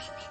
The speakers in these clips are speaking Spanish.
Creepy.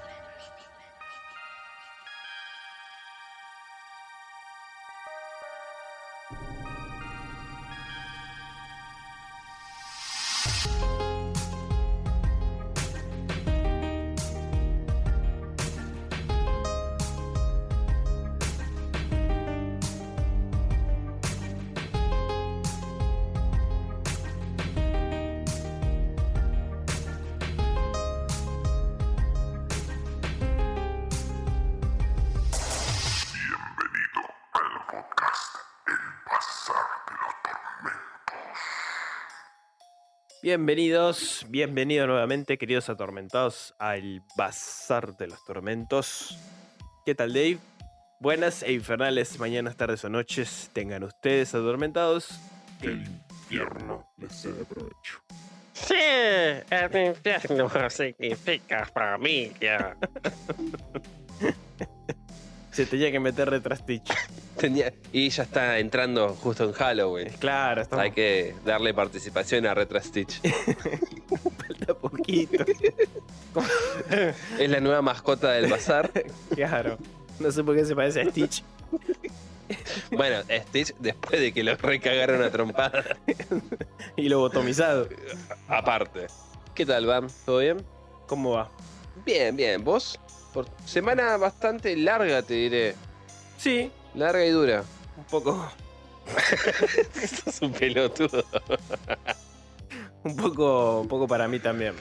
Bienvenidos, bienvenidos nuevamente, queridos atormentados, al Bazar de los Tormentos. ¿Qué tal, Dave? Buenas e infernales mañanas, tardes o noches tengan ustedes atormentados. Que el infierno les sea de provecho. Sí, el infierno significa familia. Se tenía que meter retras Stitch. Tenía- y ya está entrando justo en Halloween. Claro, estamos Hay que darle participación a Retro Stitch. falta poquito. es la nueva mascota del bazar. Claro. No sé por qué se parece a Stitch. Bueno, Stitch después de que lo recagaron a trompada. Y lo botomizado. Aparte. ¿Qué tal, Bam? ¿Todo bien? ¿Cómo va? Bien, bien. ¿Vos? Por semana bastante larga, te diré. Sí, Larga y dura. un poco. Sos un pelotudo. Un poco, un poco para mí también.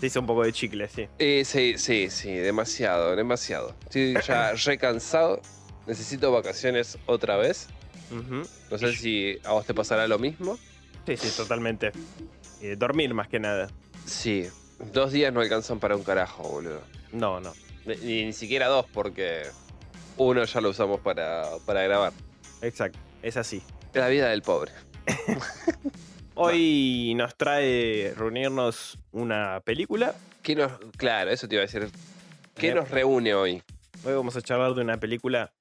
Se hizo un poco de chicle, sí. Eh, sí, sí, sí, demasiado, demasiado. Estoy ya recansado. Necesito vacaciones otra vez. No sé si a vos te pasará lo mismo. Sí, sí, totalmente. Eh, dormir más que nada. Sí, dos días no alcanzan para un carajo, boludo. No, no. Ni, ni siquiera dos, porque uno ya lo usamos para, para grabar. Exacto. Es así. La vida del pobre. Hoy nos trae reunirnos una película. ¿Qué nos, claro, eso te iba a decir. ¿Qué nos reúne hoy? Hoy vamos a charlar de una película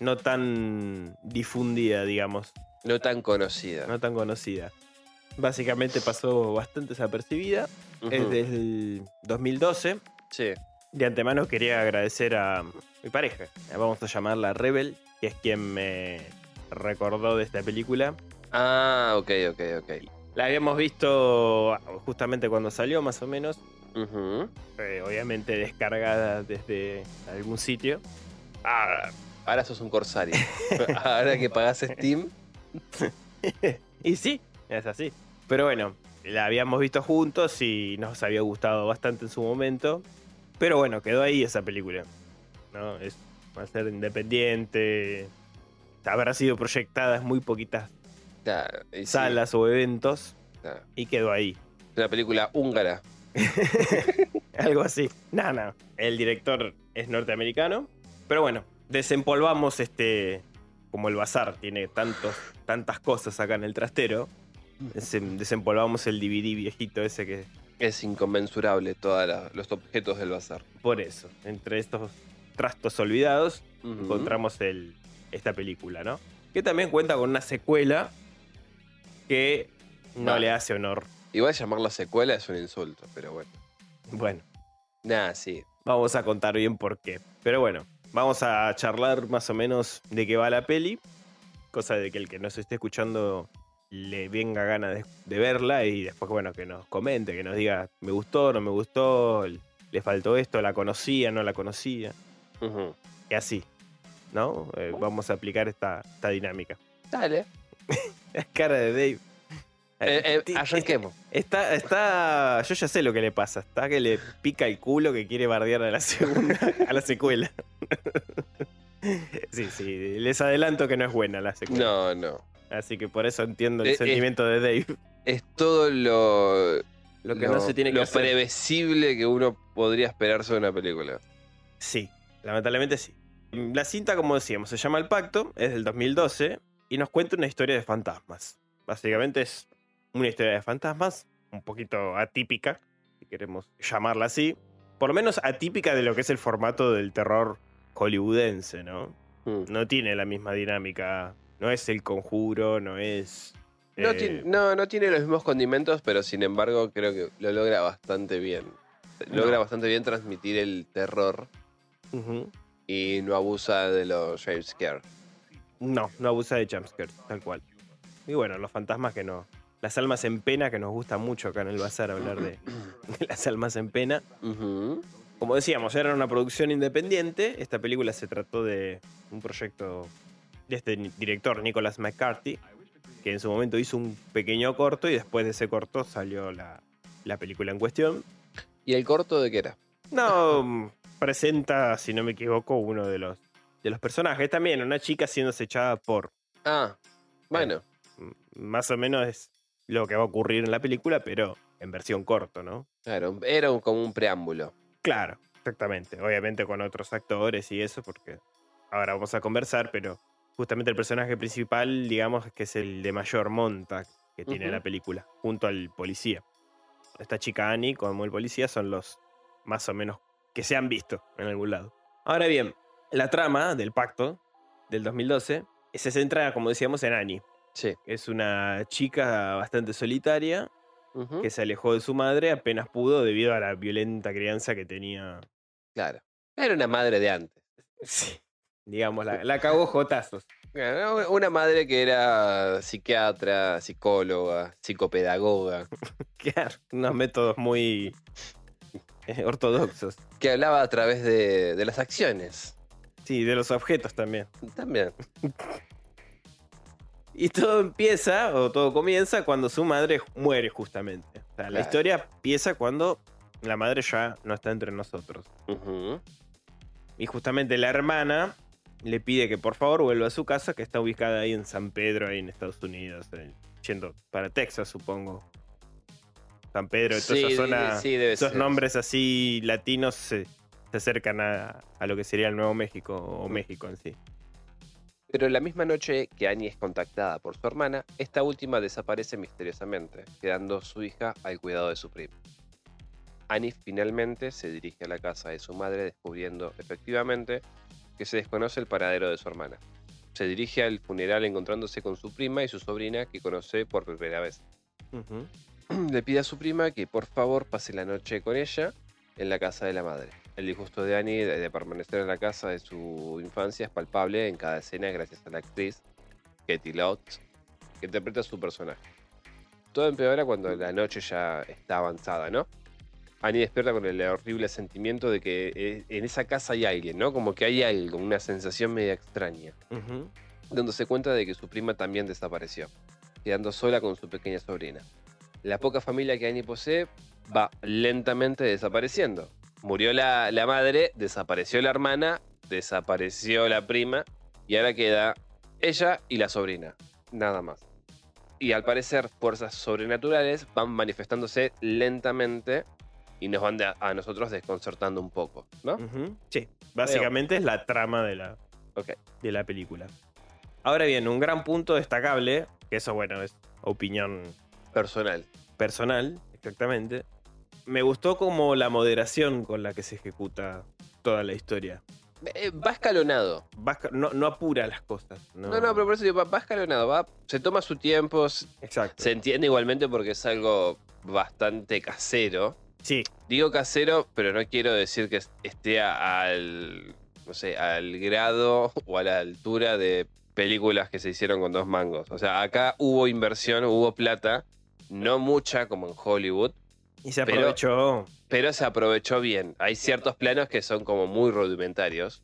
no tan difundida, digamos. No tan conocida. No tan conocida. Básicamente pasó bastante desapercibida. Ujú. Es del 2012. Sí. De antemano quería agradecer a mi pareja. Vamos a llamarla Rebel, que es quien me recordó de esta película. Ah, ok, ok, ok. La habíamos visto justamente cuando salió, más o menos. Eh, obviamente descargada desde algún sitio. Ah, ahora sos un corsario. ahora que pagás Steam. y sí, es así. Pero bueno, la habíamos visto juntos y nos había gustado bastante en su momento. Pero bueno, quedó ahí esa película. ¿no? Es, va a ser independiente. Habrá sido proyectada en muy poquitas Claro, y sí, salas o eventos. claro. Y quedó ahí. Una película húngara. Algo así. No, no. El director es norteamericano. Pero bueno, desempolvamos este. Como el bazar tiene tantos, tantas cosas acá en el trastero. Desem- Desempolvamos el DVD viejito ese que. Es inconmensurable todos los objetos del bazar. Por eso, entre estos trastos olvidados, encontramos el, esta película, ¿no? Que también cuenta con una secuela que no Vale. le hace honor. Igual llamarla secuela es un insulto, pero bueno. Bueno, Nah, sí. Vamos a contar bien por qué. Pero bueno, vamos a charlar más o menos de qué va la peli. Cosa de que el que nos esté escuchando le venga gana de, de verla y después, bueno, que nos comente, que nos diga, me gustó, no me gustó, le faltó esto, la conocía, no la conocía. Y así, ¿no? Eh, vamos a aplicar esta, esta dinámica. Dale. La cara de Dave. Eh, eh, Ti- arranquemos. Está, está, yo ya sé lo que le pasa. Está que le pica el culo que quiere bardear a la segunda, a la secuela. Sí, sí, les adelanto que no es buena la secuela. No, no. Así que por eso entiendo el Eh, eh. sentimiento de Dave. Es todo lo. Lo que no se tiene que lo hacer. previsible que uno podría esperarse de una película. Sí, lamentablemente sí. La cinta, como decíamos, se llama El Pacto, es del 2012 y nos cuenta una historia de fantasmas. Básicamente es una historia de fantasmas, un poquito atípica, si queremos llamarla así. Por lo menos atípica de lo que es el formato del terror hollywoodense, ¿no? Mm. No tiene la misma dinámica. No es el conjuro, no es. No, eh, tiene, no, no tiene los mismos condimentos, pero sin embargo creo que lo logra bastante bien. Logra No. bastante bien transmitir el terror y no abusa de los jumpscare. No, no abusa de jumpscares, tal cual. Y bueno, los fantasmas que no. Las almas en pena, que nos gusta mucho acá en el bazar hablar de, de las almas en pena. Como decíamos, era una producción independiente. Esta película se trató de un proyecto de este director, Nicholas McCarthy, que en su momento hizo un pequeño corto y después de ese corto salió la, la película en cuestión. ¿Y el corto de qué era? No, presenta, si no me equivoco, uno de los, de los personajes. También una chica siendo echada por. Ah, bueno. mm, Más o menos es lo que va a ocurrir en la película, pero en versión corto, ¿no? Claro, era como un preámbulo. Claro, exactamente. Obviamente con otros actores y eso, porque ahora vamos a conversar, pero justamente el personaje principal, digamos, que es el de mayor monta que tiene la película, junto al policía. Esta chica Annie como el policía son los más o menos que se han visto en algún lado. Ahora bien, la trama del pacto del 2012 se centra, como decíamos, en Annie. Sí. Es una chica bastante solitaria que se alejó de su madre apenas pudo debido a la violenta crianza que tenía. Claro. Era una madre de antes. Sí. Digamos, la, la cagó jotazos. Una madre que era psiquiatra, psicóloga, psicopedagoga, Claro, unos métodos muy eh, ortodoxos. que hablaba a través de, de las acciones. Sí, de los objetos también. También. Y todo empieza, o todo comienza, cuando su madre muere, justamente. O sea, la historia empieza cuando la madre ya no está entre nosotros. Y justamente la hermana le pide que por favor vuelva a su casa, que está ubicada ahí en San Pedro, ahí en Estados Unidos, eh, yendo para Texas, supongo. San Pedro, toda Sí, esa zona, sí, debe esos ser. nombres así latinos se, se acercan a, a lo que sería el Nuevo México o México en sí. Pero la misma noche que Annie es contactada por su hermana, esta última desaparece misteriosamente, quedando su hija al cuidado de su primo. Annie finalmente se dirige a la casa de su madre descubriendo efectivamente que se desconoce el paradero de su hermana. Se dirige al funeral encontrándose con su prima y su sobrina que conoce por primera vez. Le pide a su prima que por favor pase la noche con ella en la casa de la madre. El disgusto de Annie de, permanecer en la casa de su infancia es palpable en cada escena gracias a la actriz Katie Lotz, que interpreta a su personaje. Todo empeora cuando la noche ya está avanzada, ¿no? Annie despierta con el horrible sentimiento de que eh, en esa casa hay alguien, ¿no? Como que hay algo, una sensación media extraña Ujú. dándose cuenta de que su prima también desapareció, quedando sola con su pequeña sobrina. La poca familia que Annie posee va lentamente desapareciendo. Murió la, la madre, desapareció la hermana, desapareció la prima y ahora queda ella y la sobrina, nada más. Y al parecer fuerzas sobrenaturales van manifestándose lentamente y nos van de- a nosotros desconcertando un poco, ¿no? Sí, básicamente es la trama de la, de la película. Ahora bien, un gran punto destacable, que eso bueno, es opinión Personal. personal, exactamente. Me gustó como la moderación con la que se ejecuta toda la historia. Eh, va escalonado. Va no, no apura las cosas. No, No, no, pero por eso digo, va, va escalonado, va, se toma su tiempo, Exacto. se entiende igualmente porque es algo bastante casero. Sí, Digo casero, pero no quiero decir que es- esté al, no sé, al grado o a la altura de películas que se hicieron con dos mangos. O sea, acá hubo inversión, hubo plata, no mucha como en Hollywood, y se Pero- aprovechó. pero se aprovechó bien. Hay ciertos planos que son como muy rudimentarios.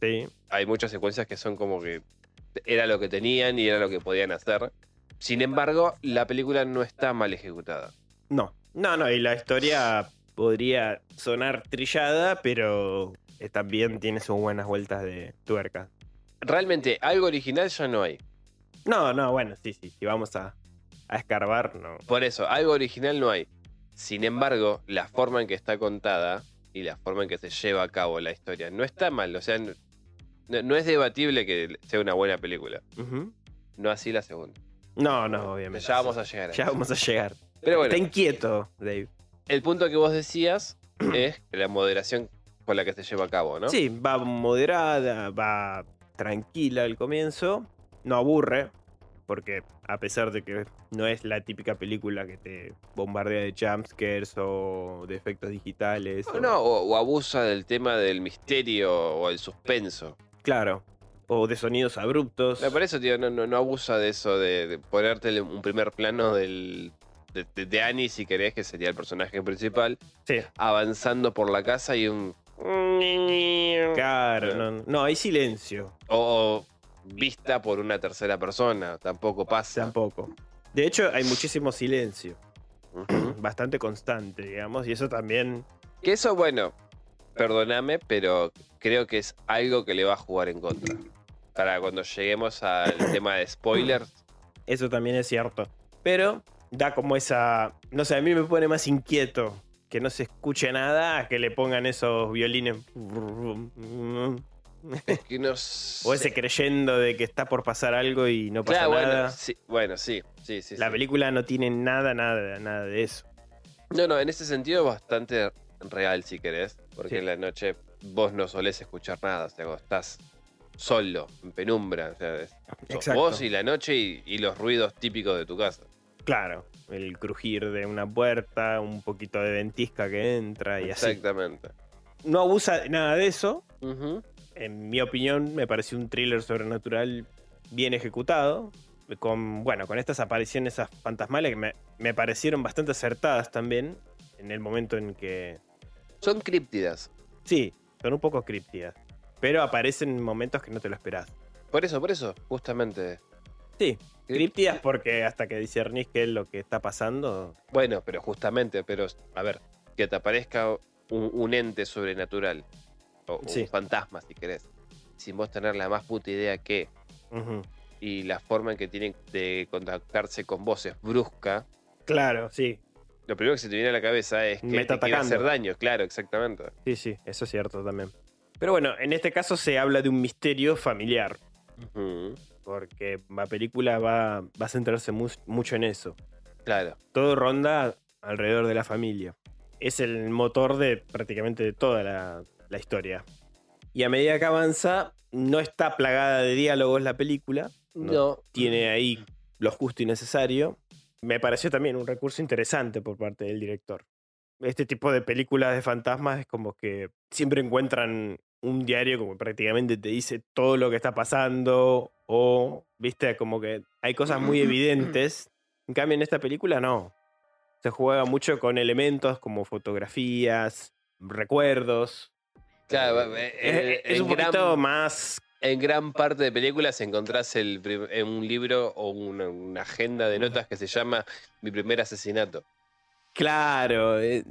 Sí, hay muchas secuencias que son como que era lo que tenían y era lo que podían hacer. Sin embargo, la película no está mal ejecutada. no. No, no, y la historia podría sonar trillada, pero también tiene sus buenas vueltas de tuerca. Realmente, algo original ya no hay. No, no, bueno, sí, sí, si vamos a, a escarbar, no. Por eso, algo original no hay. Sin embargo, la forma en que está contada y la forma en que se lleva a cabo la historia no está mal. O sea, no, no es debatible que sea una buena película. No así la segunda. No, no, obviamente. Ya vamos a llegar a Ya eso. vamos a llegar. Pero bueno, Ten quieto, Dave. el punto que vos decías es la moderación con la que se lleva a cabo, ¿no? Sí, va moderada, va tranquila al comienzo, no aburre. porque a pesar de que no es la típica película que te bombardea de jumpscares o de efectos digitales. O o- no, o, o abusa del tema del misterio o el suspenso. Claro. O de sonidos abruptos. Me parece, tío, no, no, no abusa de eso, de, de ponerte un primer plano del, de, de- de Annie, si querés, que sería el personaje principal, Sí, avanzando por la casa y un... claro. No, no, hay silencio. O, o vista por una tercera persona, tampoco pasa. Tampoco. De hecho, hay muchísimo silencio. Bastante constante, digamos. Y eso también. Que eso, bueno, perdóname, pero creo que es algo que le va a jugar en contra. Para cuando lleguemos al tema de spoilers, Eso también es cierto. Pero da como esa. No sé, a mí me pone más inquieto que no se escuche nada que le pongan esos violines. es que no O ese creyendo de que está por pasar algo y no pasa Claro, bueno, nada. sí, bueno, sí, sí, sí. La sí. película no tiene nada, nada, nada de eso. No, no, en ese sentido es bastante real si querés, porque Sí. en la noche vos no solés escuchar nada, o sea, vos estás solo, en penumbra, o sea, vos y la noche y, y los ruidos típicos de tu casa. Claro, el crujir de una puerta, un poquito de ventisca que entra y así. Exactamente. No abusa de nada de eso. En mi opinión, me pareció un thriller sobrenatural bien ejecutado. Con, bueno, con estas apariciones fantasmales que me, me parecieron bastante acertadas también. En el momento en que. Son críptidas. Sí, son un poco críptidas. Pero aparecen en momentos que no te lo esperás. Por eso, por eso, justamente. Sí, críptidas porque hasta que discernís qué es lo que está pasando. Bueno, pero justamente, pero a ver, que te aparezca un, un ente sobrenatural o Sí. un fantasma, si querés, sin vos tener la más puta idea que y la forma en que tienen de contactarse con vos es brusca, Claro, sí. lo primero que se te viene a la cabeza es que Me está te hacer daño, claro, exactamente. Sí, sí, eso es cierto también. Pero bueno, en este caso se habla de un misterio familiar. Ujú, Porque la película va, va a centrarse mu- mucho en eso. Claro. Todo ronda alrededor de la familia. Es el motor de prácticamente toda la, la historia. Y a medida que avanza, no está plagada de diálogos la película. No, No. Tiene ahí lo justo y necesario. Me pareció también un recurso interesante por parte del director. Este tipo de películas de fantasmas es como que siempre encuentran un diario como prácticamente te dice todo lo que está pasando o, viste, como que hay cosas muy evidentes. En cambio, en esta película no. Se juega mucho con elementos como fotografías, recuerdos. Claro, Eh, en- es, un gran- poquito más En gran parte de películas encontrás el en un libro o una, una agenda de notas que se llama Mi primer asesinato. claro. eh,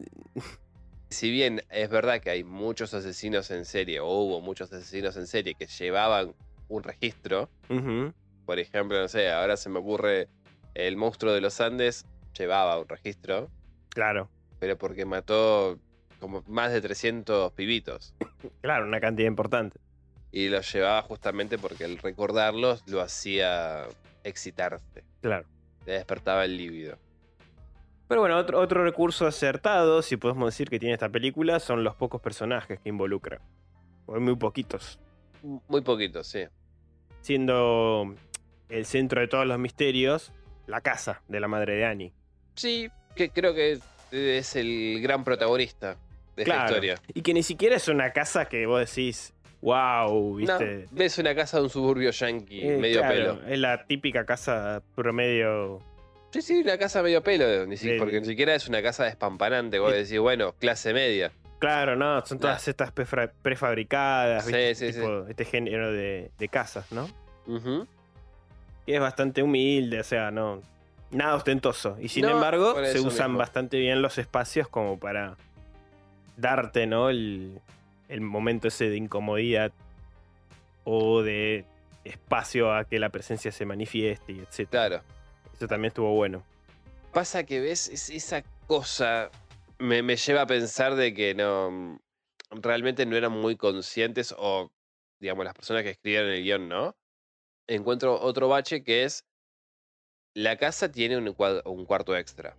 Si bien es verdad que hay muchos asesinos en serie, o hubo muchos asesinos en serie que llevaban un registro, por ejemplo, no sé, ahora se me ocurre el monstruo de los Andes, llevaba un registro, claro. pero porque mató como más de 300 pibitos. Claro, una cantidad importante. Y los llevaba justamente porque el recordarlos lo hacía excitarse, Claro. le despertaba el líbido. Pero bueno, otro, otro recurso acertado, si podemos decir que tiene esta película, son los pocos personajes que involucra. O muy poquitos. Muy poquito, sí. Siendo el centro de todos los misterios, la casa de la madre de Annie. Sí, que creo que es el gran protagonista de esta Claro. historia. Y que ni siquiera es una casa que vos decís, wow, No, viste. ves una casa de un suburbio yankee, Eh, medio claro, pelo. Es la típica casa promedio. Sí, sí, una casa medio pelo, ni si- De- porque ni siquiera es una casa despampanante. Vos decís, bueno, clase media. Claro, no, son todas estas prefabricadas, Sí, ¿viste? sí, Tipo, este género de, de casas, ¿no? Ujú. que es bastante humilde, o sea, no. Nada ostentoso. Y sin No, embargo, se usan mismo. bastante bien los espacios como para darte, ¿no? El, el momento ese de incomodidad o de espacio a que la presencia se manifieste, y etc. Claro. Eso también estuvo bueno. Pasa que ves, es- esa cosa me, me lleva a pensar de que no. Realmente no eran muy conscientes, o digamos, las personas que escribieron el guion, ¿no? Encuentro otro bache que es. La casa tiene un, cuarto extra.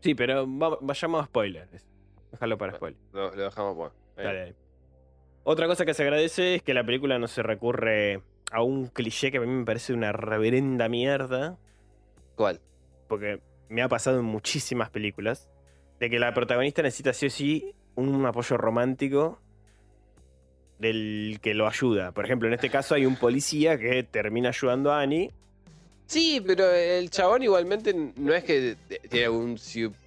Sí, pero va- vayamos a spoilers. Déjalo para spoilers. Lo, lo dejamos por. dale. Otra cosa que se agradece es que la película no se recurre a un cliché que a mí me parece una reverenda mierda, ¿Cuál? porque me ha pasado en muchísimas películas, de que la protagonista necesita sí o sí un apoyo romántico del que lo ayuda. Por ejemplo, en este caso hay un policía que termina ayudando a Annie. Sí, pero el chabón igualmente no es que tiene un,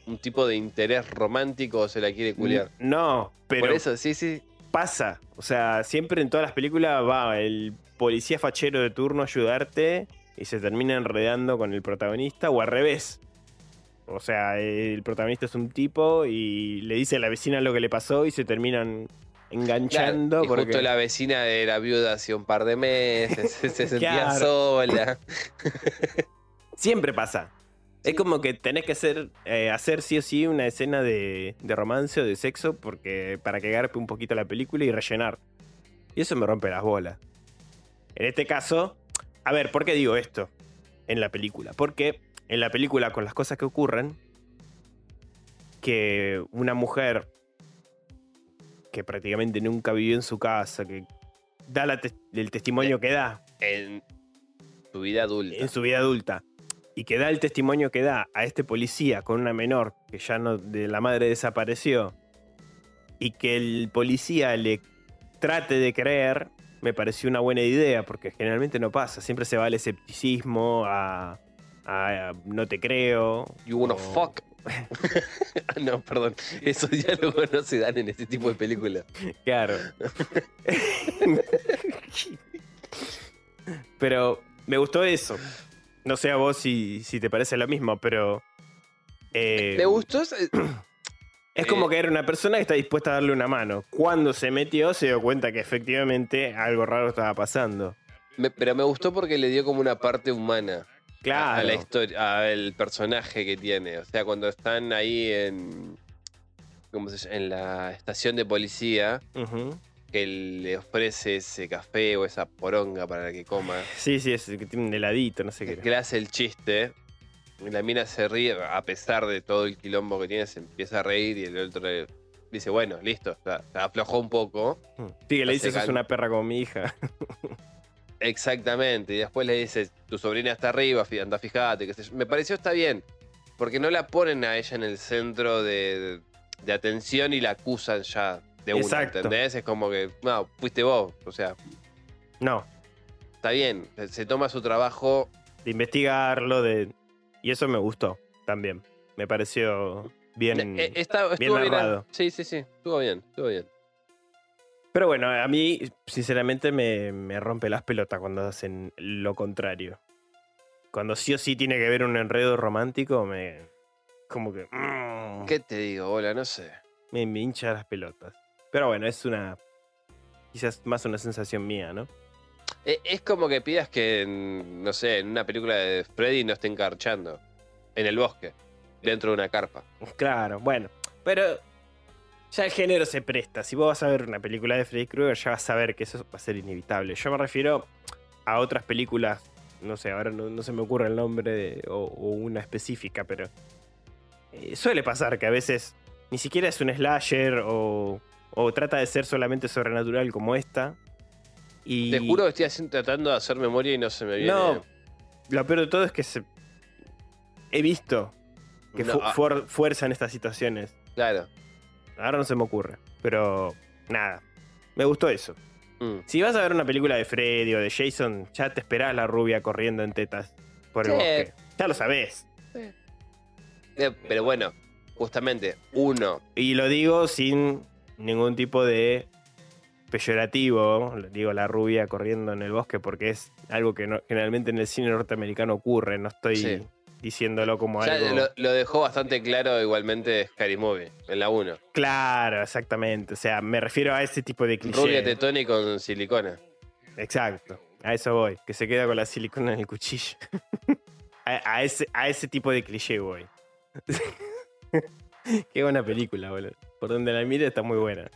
un tipo de interés romántico o se la quiere culiar. No, pero Por eso, sí, sí. pasa. O sea, siempre en todas las películas va el policía fachero de turno a ayudarte y se termina enredando con el protagonista o al revés. O sea, el protagonista es un tipo y le dice a la vecina lo que le pasó y se terminan enganchando Claro, y porque justo la vecina era viuda hace un par de meses, se sentía Claro. sola. siempre pasa. Es como que tenés que hacer, eh, hacer sí o sí una escena de, de romance o de sexo porque para que garpe un poquito la película y rellenar. Y eso me rompe las bolas. En este caso, a ver, ¿por qué digo esto en la película? Porque en la película, con las cosas que ocurren, que una mujer que prácticamente nunca vivió en su casa, que da la el testimonio que da, En su vida adulta. en su vida adulta y que da el testimonio que da a este policía con una menor que ya no de la madre desapareció y que el policía le trate de creer me pareció una buena idea porque generalmente no pasa siempre se va al escepticismo a, a- no te creo You wanna o- fuck. no, perdón. Esos diálogos no se dan en este tipo de películas. Claro. pero me gustó eso. No sé a vos si, si te parece lo mismo, pero. eh, Me gustó. Es como eh, que era una persona que está dispuesta a darle una mano. Cuando se metió, se dio cuenta que efectivamente algo raro estaba pasando. me- pero me gustó porque le dio como una parte humana. Claro. A, la historia, al personaje que tiene. O sea, cuando están ahí en. ¿Cómo se llama? En la estación de policía, que le ofrece ese café o esa poronga para que coma. Sí, sí, es el que tiene un heladito, no sé qué. que le hace el chiste. y La mina se ríe, a pesar de todo el quilombo que tiene, se empieza a reír y el otro le dice, bueno, listo, se aflojó un poco. Sí, que le dice, cal- una perra como mi hija. Exactamente. Y después le dice, tu sobrina está arriba, anda, fíjate. sé yo. Me pareció está bien. Porque no la ponen a ella en el centro de, de atención y la acusan ya de una, Exacto. ¿entendés? Es como que, no, fuiste vos. O sea, No, está bien. Se, se toma su trabajo. de investigarlo, de. Y eso me gustó también. Me pareció bien. Eh, está, bien. Sí, sí, sí. Estuvo bien, estuvo bien. Pero bueno, a mí, sinceramente, me, me rompe las pelotas cuando hacen lo contrario. Cuando sí o sí tiene que ver un enredo romántico, me. Como que. mm, ¿Qué te digo, bola? No sé. me, me hincha las pelotas. Pero bueno, es una. Quizás más una sensación mía, ¿no? E- Es como que pidas que, en, no sé, en una película de Freddy no estén carchando. En el bosque. Dentro de una carpa. Claro, bueno. Pero. Ya el género se presta. Si vos vas a ver una película de Freddy Krueger, ya vas a ver que eso va a ser inevitable. Yo me refiero a otras películas. No sé, ahora no, no se me ocurre el nombre de- o, o una específica, pero. eh, suele pasar que a veces ni siquiera es un slasher o, o trata de ser solamente sobrenatural como esta. Y Te juro que estoy haciendo- tratando de hacer memoria y no se me viene. No, lo peor de todo es que se... he visto que No, fu- ah. fuer- fuerzan estas situaciones. Claro. Ahora no se me ocurre, pero nada, me gustó eso. Mm. Si vas a ver una película de Freddy o de Jason, ya te esperás la rubia corriendo en tetas por el Sí. bosque. Ya lo sabés. Eh, Pero bueno, justamente, uno. Y lo digo sin ningún tipo de peyorativo. Digo la rubia corriendo en el bosque porque es algo que no- generalmente en el cine norteamericano ocurre. No estoy Sí. Diciéndolo como Ya algo. lo, lo dejó bastante claro igualmente Scary Movie, en la 1. Claro, exactamente. O sea, me refiero a ese tipo de cliché. Rubia tetoni con silicona. Exacto. A eso voy. Que se queda con la silicona en el cuchillo. a, a ese, a ese tipo de cliché voy. Qué buena película, boludo. Por donde la mire está muy buena.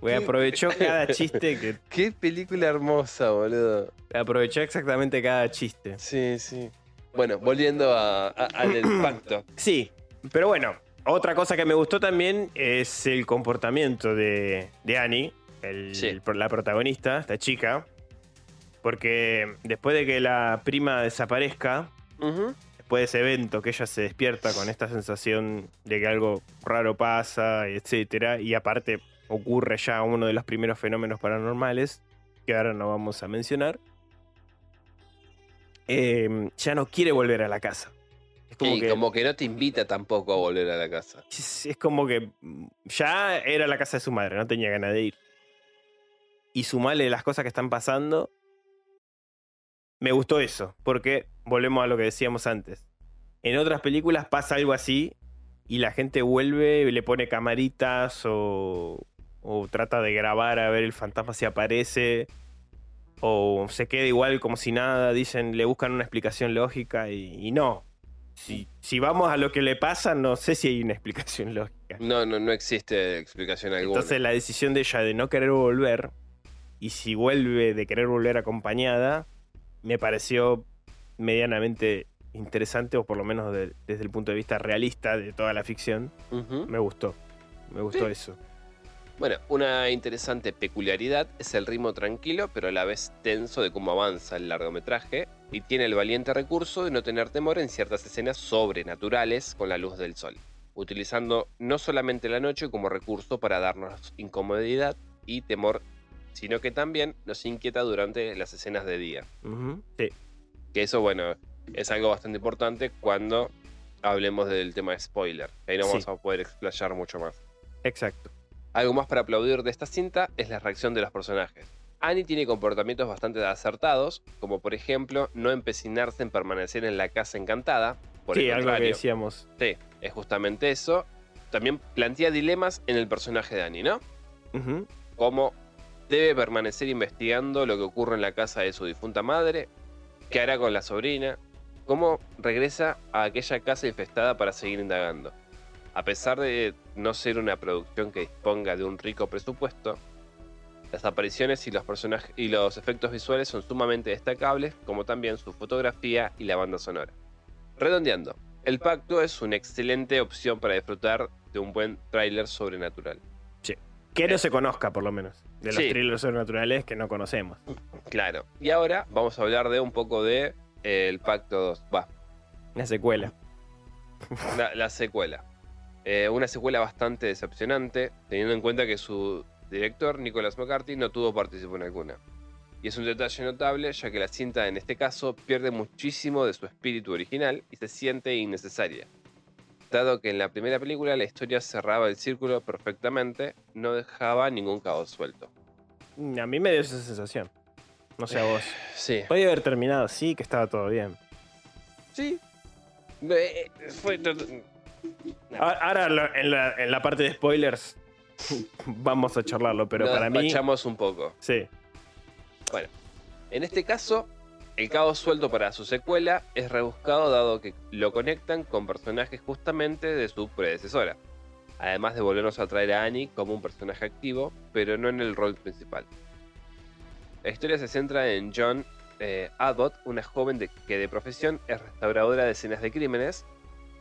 Güey, aprovechó cada chiste que. Qué película hermosa, boludo. Aprovechó exactamente cada chiste. Sí, sí. Bueno, volviendo a- a- al del pacto. Sí, pero bueno, otra cosa que me gustó también es el comportamiento de, de Annie, el- Sí. la protagonista, esta chica, Porque después de que la prima desaparezca, después de ese evento que ella se despierta con esta sensación de que algo raro pasa, etcétera, y aparte ocurre ya uno de los primeros fenómenos paranormales, que ahora no vamos a mencionar, eh, ya no quiere volver a la casa. Es como, y que, como que no te invita tampoco a volver a la casa. es, es como que mm, ya era la casa de su madre, no tenía ganas de ir. Y sumarle las cosas que están pasando, me gustó eso, porque volvemos a lo que decíamos antes. En otras películas pasa algo así y la gente vuelve, le pone camaritas o, o trata de grabar a ver el fantasma si aparece o se queda igual como si nada, dicen, le buscan una explicación lógica y, y no. Si, si vamos a lo que le pasa, no sé si hay una explicación lógica. No, no, no existe explicación alguna. Entonces la decisión de ella de no querer volver, y si vuelve de querer volver acompañada, me pareció medianamente interesante, o por lo menos de- desde el punto de vista realista de toda la ficción, me gustó. Me gustó Sí. eso. Bueno, una interesante peculiaridad es el ritmo tranquilo, pero a la vez tenso de cómo avanza el largometraje, y tiene el valiente recurso de no tener temor en ciertas escenas sobrenaturales con la luz del sol, utilizando no solamente la noche como recurso para darnos incomodidad y temor, sino que también nos inquieta durante las escenas de día. Sí, Que eso, bueno, es algo bastante importante cuando hablemos del tema de spoiler. Ahí no Sí. vamos a poder explayar mucho más. exacto. Algo más para aplaudir de esta cinta es la reacción de los personajes. Annie tiene comportamientos bastante acertados, como por ejemplo no empecinarse en permanecer en la casa encantada. Por sí, el algo que decíamos. sí, es justamente eso. También plantea dilemas en el personaje de Annie, ¿no? Ujú, Como debe permanecer investigando lo que ocurre en la casa de su difunta madre, qué hará con la sobrina, cómo regresa a aquella casa infestada para seguir indagando. A pesar de no ser una producción que disponga de un rico presupuesto, las apariciones y los personajes y los efectos visuales son sumamente destacables, como también su fotografía y la banda sonora. Redondeando, El Pacto es una excelente opción para disfrutar de un buen tráiler sobrenatural. Que no se conozca, por lo menos. De los Sí. thrillers sobrenaturales que no conocemos. Claro. Y ahora vamos a hablar de un poco de eh, El Pacto 2. Va, Una secuela. la, la secuela. Eh, una secuela bastante decepcionante, teniendo en cuenta que su director, Nicholas McCarthy, no tuvo participación alguna. Y es un detalle notable, ya que la cinta en este caso pierde muchísimo de su espíritu original y se siente innecesaria. Dado que en la primera película la historia cerraba el círculo perfectamente, no dejaba ningún caos suelto. Mm, A mí me dio esa sensación. No sé a vos. Sí. Podía haber terminado así, que estaba todo bien. Sí. Eh, fue- Ahora en la, en la parte de spoilers vamos a charlarlo, pero Nos para mí... un poco. Sí, En este caso, el caos suelto para su secuela es rebuscado dado que lo conectan con personajes justamente de su predecesora. Además de volvernos a traer a Annie como un personaje activo, pero no en el rol principal. La historia se centra en John eh, Abbott, una joven de- que de profesión es restauradora de escenas de crímenes,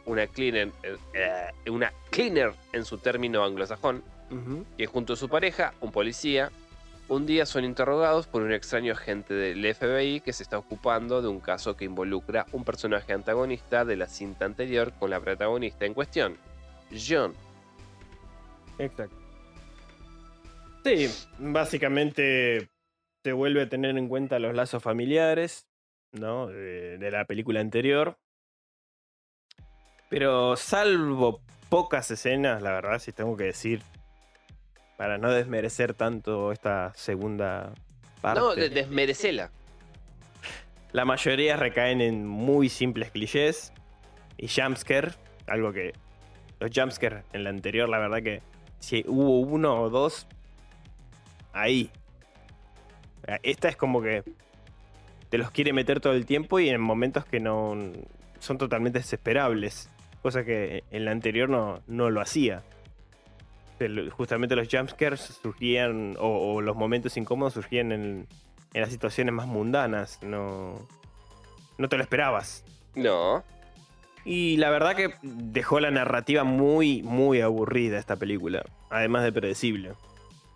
una cleaner, eh, una cleaner en su término anglosajón, que junto a su pareja, un policía, un día son interrogados por un extraño agente del FBI que se está ocupando de un caso que involucra un personaje antagonista de la cinta anterior con la protagonista en cuestión, John. exacto. Sí, básicamente se vuelve a tener en cuenta los lazos familiares, ¿no? De, de la película anterior. Pero salvo pocas escenas, la verdad, si tengo que decir, para no desmerecer tanto esta segunda parte. No, de- desmerecela. La mayoría recaen en muy simples clichés y jumpscare, algo que los jumpscare en la anterior, la verdad que si hubo uno o dos, ahí. Esta es como que te los quiere meter todo el tiempo y en momentos que no son totalmente desesperables, cosa que en la anterior no, no lo hacía. Justamente los jumpscares surgían, o, o los momentos incómodos surgían en, en las situaciones más mundanas, no, no te lo esperabas. No. Y la verdad que dejó la narrativa muy, muy aburrida esta película, además de predecible.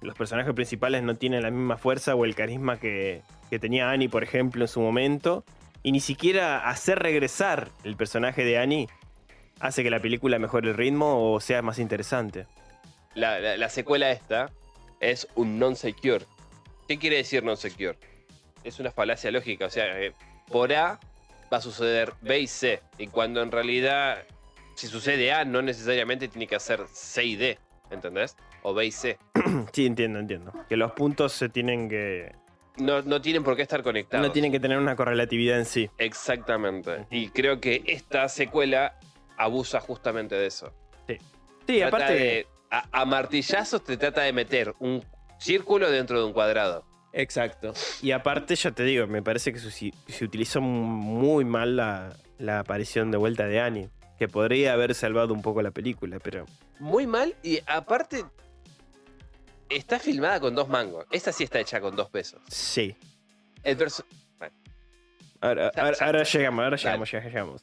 los personajes principales no tienen la misma fuerza o el carisma que, que tenía Annie, por ejemplo, en su momento. Y ni siquiera hacer regresar el personaje de Annie hace que la película mejore el ritmo o sea más interesante. La, la- la secuela esta es un non-secure. ¿Qué quiere decir non-secure? Es una falacia lógica. O sea, eh, por A va a suceder B y C. Y cuando en realidad, si sucede A, no necesariamente tiene que hacer C y D. ¿Entendés? O B y C. Sí, entiendo, entiendo. Que los puntos se tienen que. No, no tienen por qué estar conectados. No tienen que tener una correlatividad en sí. Exactamente. Y creo que esta secuela abusa justamente de eso. Sí, Trata aparte. de- a, a martillazos te trata de meter un círculo dentro de un cuadrado. Exacto. Y aparte, ya te digo, me parece que se, se utilizó muy mal la, la aparición de vuelta de Annie. Que podría haber salvado un poco la película, pero. Muy mal y aparte está filmada con dos mangos. Esta sí está hecha con dos pesos. Sí. El perso- Ahora, ahora- llegamos, ahora llegamos, ya llegamos.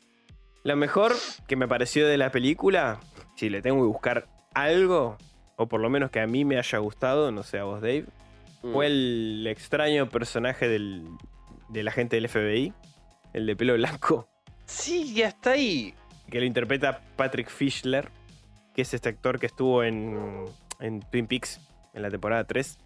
Lo mejor que me pareció de la película, si le tengo que buscar algo, o por lo menos que a mí me haya gustado, no sé a vos, Dave, Mm. fue el extraño personaje del, del agente del FBI, el de pelo blanco, Sí, y hasta ahí. que lo interpreta Patrick Fischler, que es este actor que estuvo en, en Twin Peaks en la temporada 3.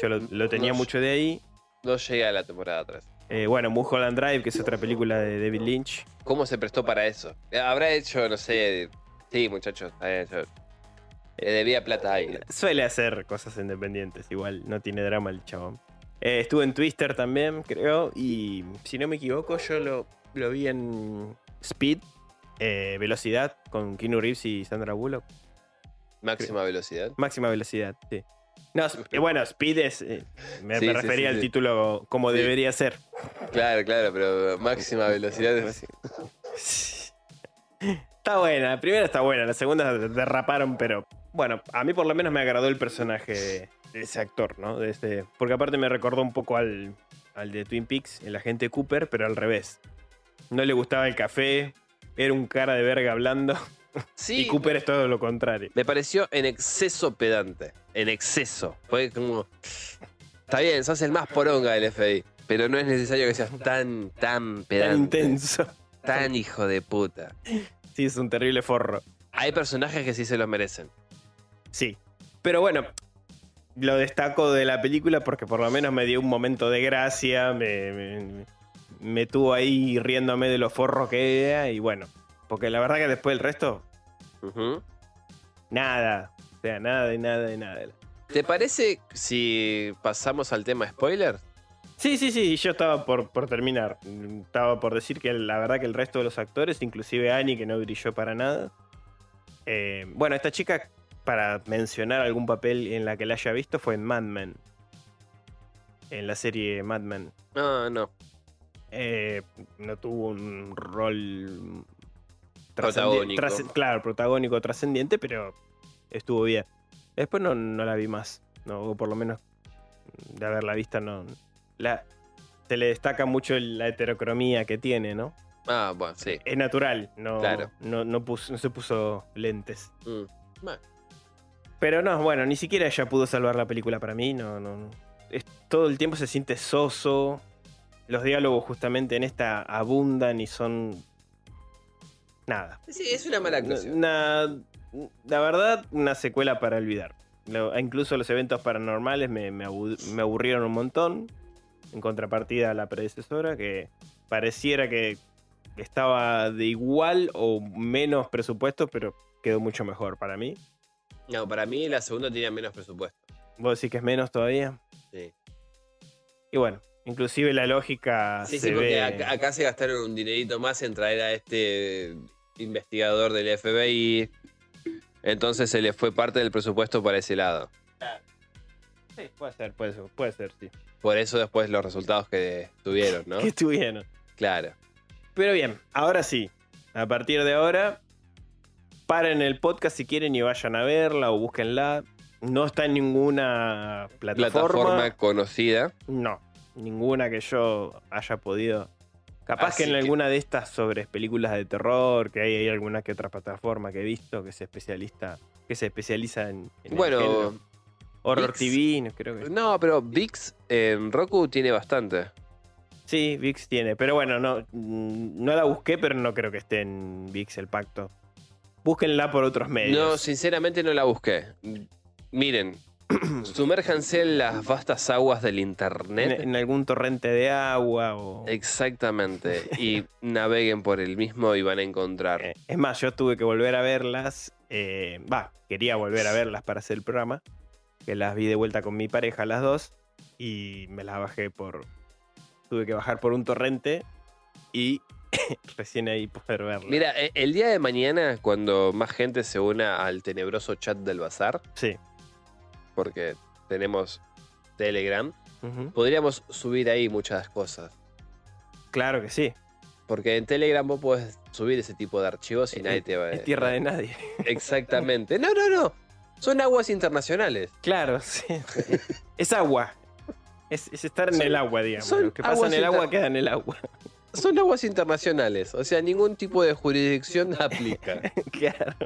Yo lo, lo tenía No, mucho de ahí. No llega a la temporada 3. Eh, bueno, Mulholland Drive, que es otra película de David Lynch. ¿Cómo se prestó para eso? Habrá hecho, no sé. Sí, muchachos. ha hecho- Le debía plata ahí. Suele hacer cosas independientes, igual, no tiene drama el chabón. Eh, estuvo en Twister también, creo, y si no me equivoco, yo lo, lo vi en Speed, eh, Velocidad, con Keanu Reeves y Sandra Bullock. Máxima velocidad. Máxima velocidad, sí. No, bueno, Speed es. eh, me, Sí, me refería sí, al título como debería ser. Claro, claro, pero máxima velocidad es. Está buena, la primera está buena, la segunda derraparon, pero bueno, a mí por lo menos me agradó el personaje de, de ese actor, ¿no? De este, porque aparte me recordó un poco al, al de Twin Peaks, el agente Cooper, pero al revés. No le gustaba el café, era un cara de verga hablando, Sí, y Cooper es todo lo contrario. me pareció en exceso pedante. En exceso. Fue como. Está bien, sos el más poronga del FBI. Pero no es necesario que seas tan, tan pedante. Tan intenso. Tan hijo de puta. Sí, es un terrible forro. Hay personajes que sí se lo merecen. Sí. Pero bueno, lo destaco de la película porque por lo menos me dio un momento de gracia, me, me, me tuvo ahí riéndome de lo forro que era y bueno, porque la verdad que después el resto, Nada. O sea, nada y nada y nada. ¿Te parece si pasamos al tema spoiler? Sí, sí, sí, yo estaba por, por terminar. Estaba por decir que la verdad que el resto de los actores, inclusive Annie, que no brilló para nada. Eh, bueno, esta chica, para mencionar algún papel en la que la haya visto, fue en Mad Men. En la serie Mad Men. No, no. Eh, no tuvo un rol Protagónico. trascendi- claro, protagónico trascendiente, pero estuvo bien. Después no, no la vi más. No, o por lo menos de haberla visto, no. La, se le destaca mucho la heterocromía que tiene, ¿no? Ah, bueno, sí. Es natural, no, Claro. no, no, puso- no se puso lentes. Mm. Bueno, Pero no, bueno, ni siquiera ella pudo salvar la película para mí, no, no. no. Es, todo el tiempo se siente soso. Los diálogos justamente en esta abundan y son. Nada. Sí, es una mala actuación. Una- la verdad, una secuela para olvidar. Lo- incluso los eventos paranormales me, me abu- me aburrieron un montón. En contrapartida a la predecesora, que pareciera que estaba de igual o menos presupuesto, pero quedó mucho mejor para mí. No, para mí la segunda tenía menos presupuesto. ¿Vos decís que es menos todavía? Sí, Y bueno, inclusive la lógica sí, se sí, porque ve... acá, acá se gastaron un dinerito más en traer a este investigador del FBI. Entonces se le fue parte del presupuesto para ese lado. Sí, puede ser, puede ser, puede ser, sí. Por eso después los resultados que tuvieron, ¿no? Que estuvieron. Claro. Pero bien, ahora sí. A partir de ahora, paren el podcast si quieren y vayan a verla o búsquenla. No está en ninguna plataforma. Plataforma conocida. No, ninguna que yo haya podido. Capaz Así que en que- alguna de estas sobre películas de terror, que hay, hay alguna que otra plataforma que he visto que se especialista, que se especializa en, en el Bueno, género. Horror VIX. TV, no creo que. No, pero VIX en Roku tiene bastante. Sí, VIX tiene. Pero bueno, no, mm, no la busqué, pero no creo que esté en VIX el pacto. Búsquenla por otros medios. No, sinceramente no la busqué. Miren, sumérjanse en las vastas aguas del internet. en algún torrente de agua o. Exactamente. Y naveguen por el mismo y van a encontrar. Eh, Es más, yo tuve que volver a verlas. eh, Va, quería volver a verlas para hacer el programa. Que las vi de vuelta con mi pareja, las dos. Y me las bajé por. Tuve que bajar por un torrente. Y recién ahí poder verlas. Mira, eh, el día de mañana, cuando más gente se una al tenebroso chat del bazar, Sí. Porque tenemos Telegram, podríamos subir ahí muchas cosas. Claro que sí. Porque en Telegram vos podés subir ese tipo de archivos y nadie te va a... Es tierra de nadie. Exactamente. No, no, no. Son aguas internacionales. Claro, sí. es agua. Es, es estar en Son- el agua, digamos. Lo que pasa en el agua queda en el agua. Son aguas internacionales. O sea, ningún tipo de jurisdicción aplica. claro.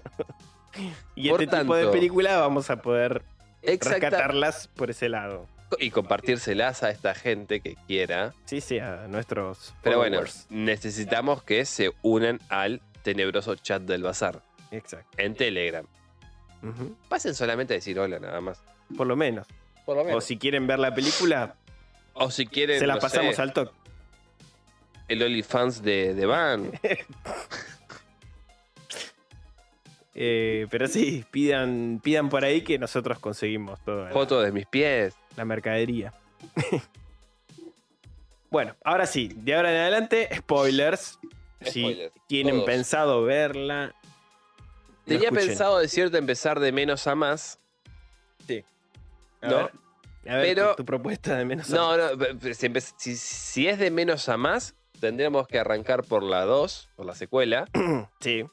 Y Por este tipo de tanto- película vamos a poder. Rescatarlas por ese lado. Y compartírselas a esta gente que quiera. Sí, sí, a nuestros Pero bueno, necesitamos que se unan al tenebroso chat del bazar Exacto. en Telegram. Pasen solamente a decir hola nada más. Por lo menos. Por lo O si quieren ver la película, O si quieren, se la no pasamos sé, al toque. el OnlyFans de, de Van. Eh, pero sí, pidan, pidan por ahí que nosotros conseguimos toda la, Fotos de mis pies. la mercadería. bueno, ahora sí, de ahora en adelante, spoilers. Si tienen todos. pensado verla. no Tenía escuchen. pensado decirte empezar de menos a más. A ¿no? ver, a ver Pero- tu, tu propuesta de menos. a- No, no, pe- si, empe- si- si es de menos a más, tendríamos que arrancar por la 2, por la secuela. Sí,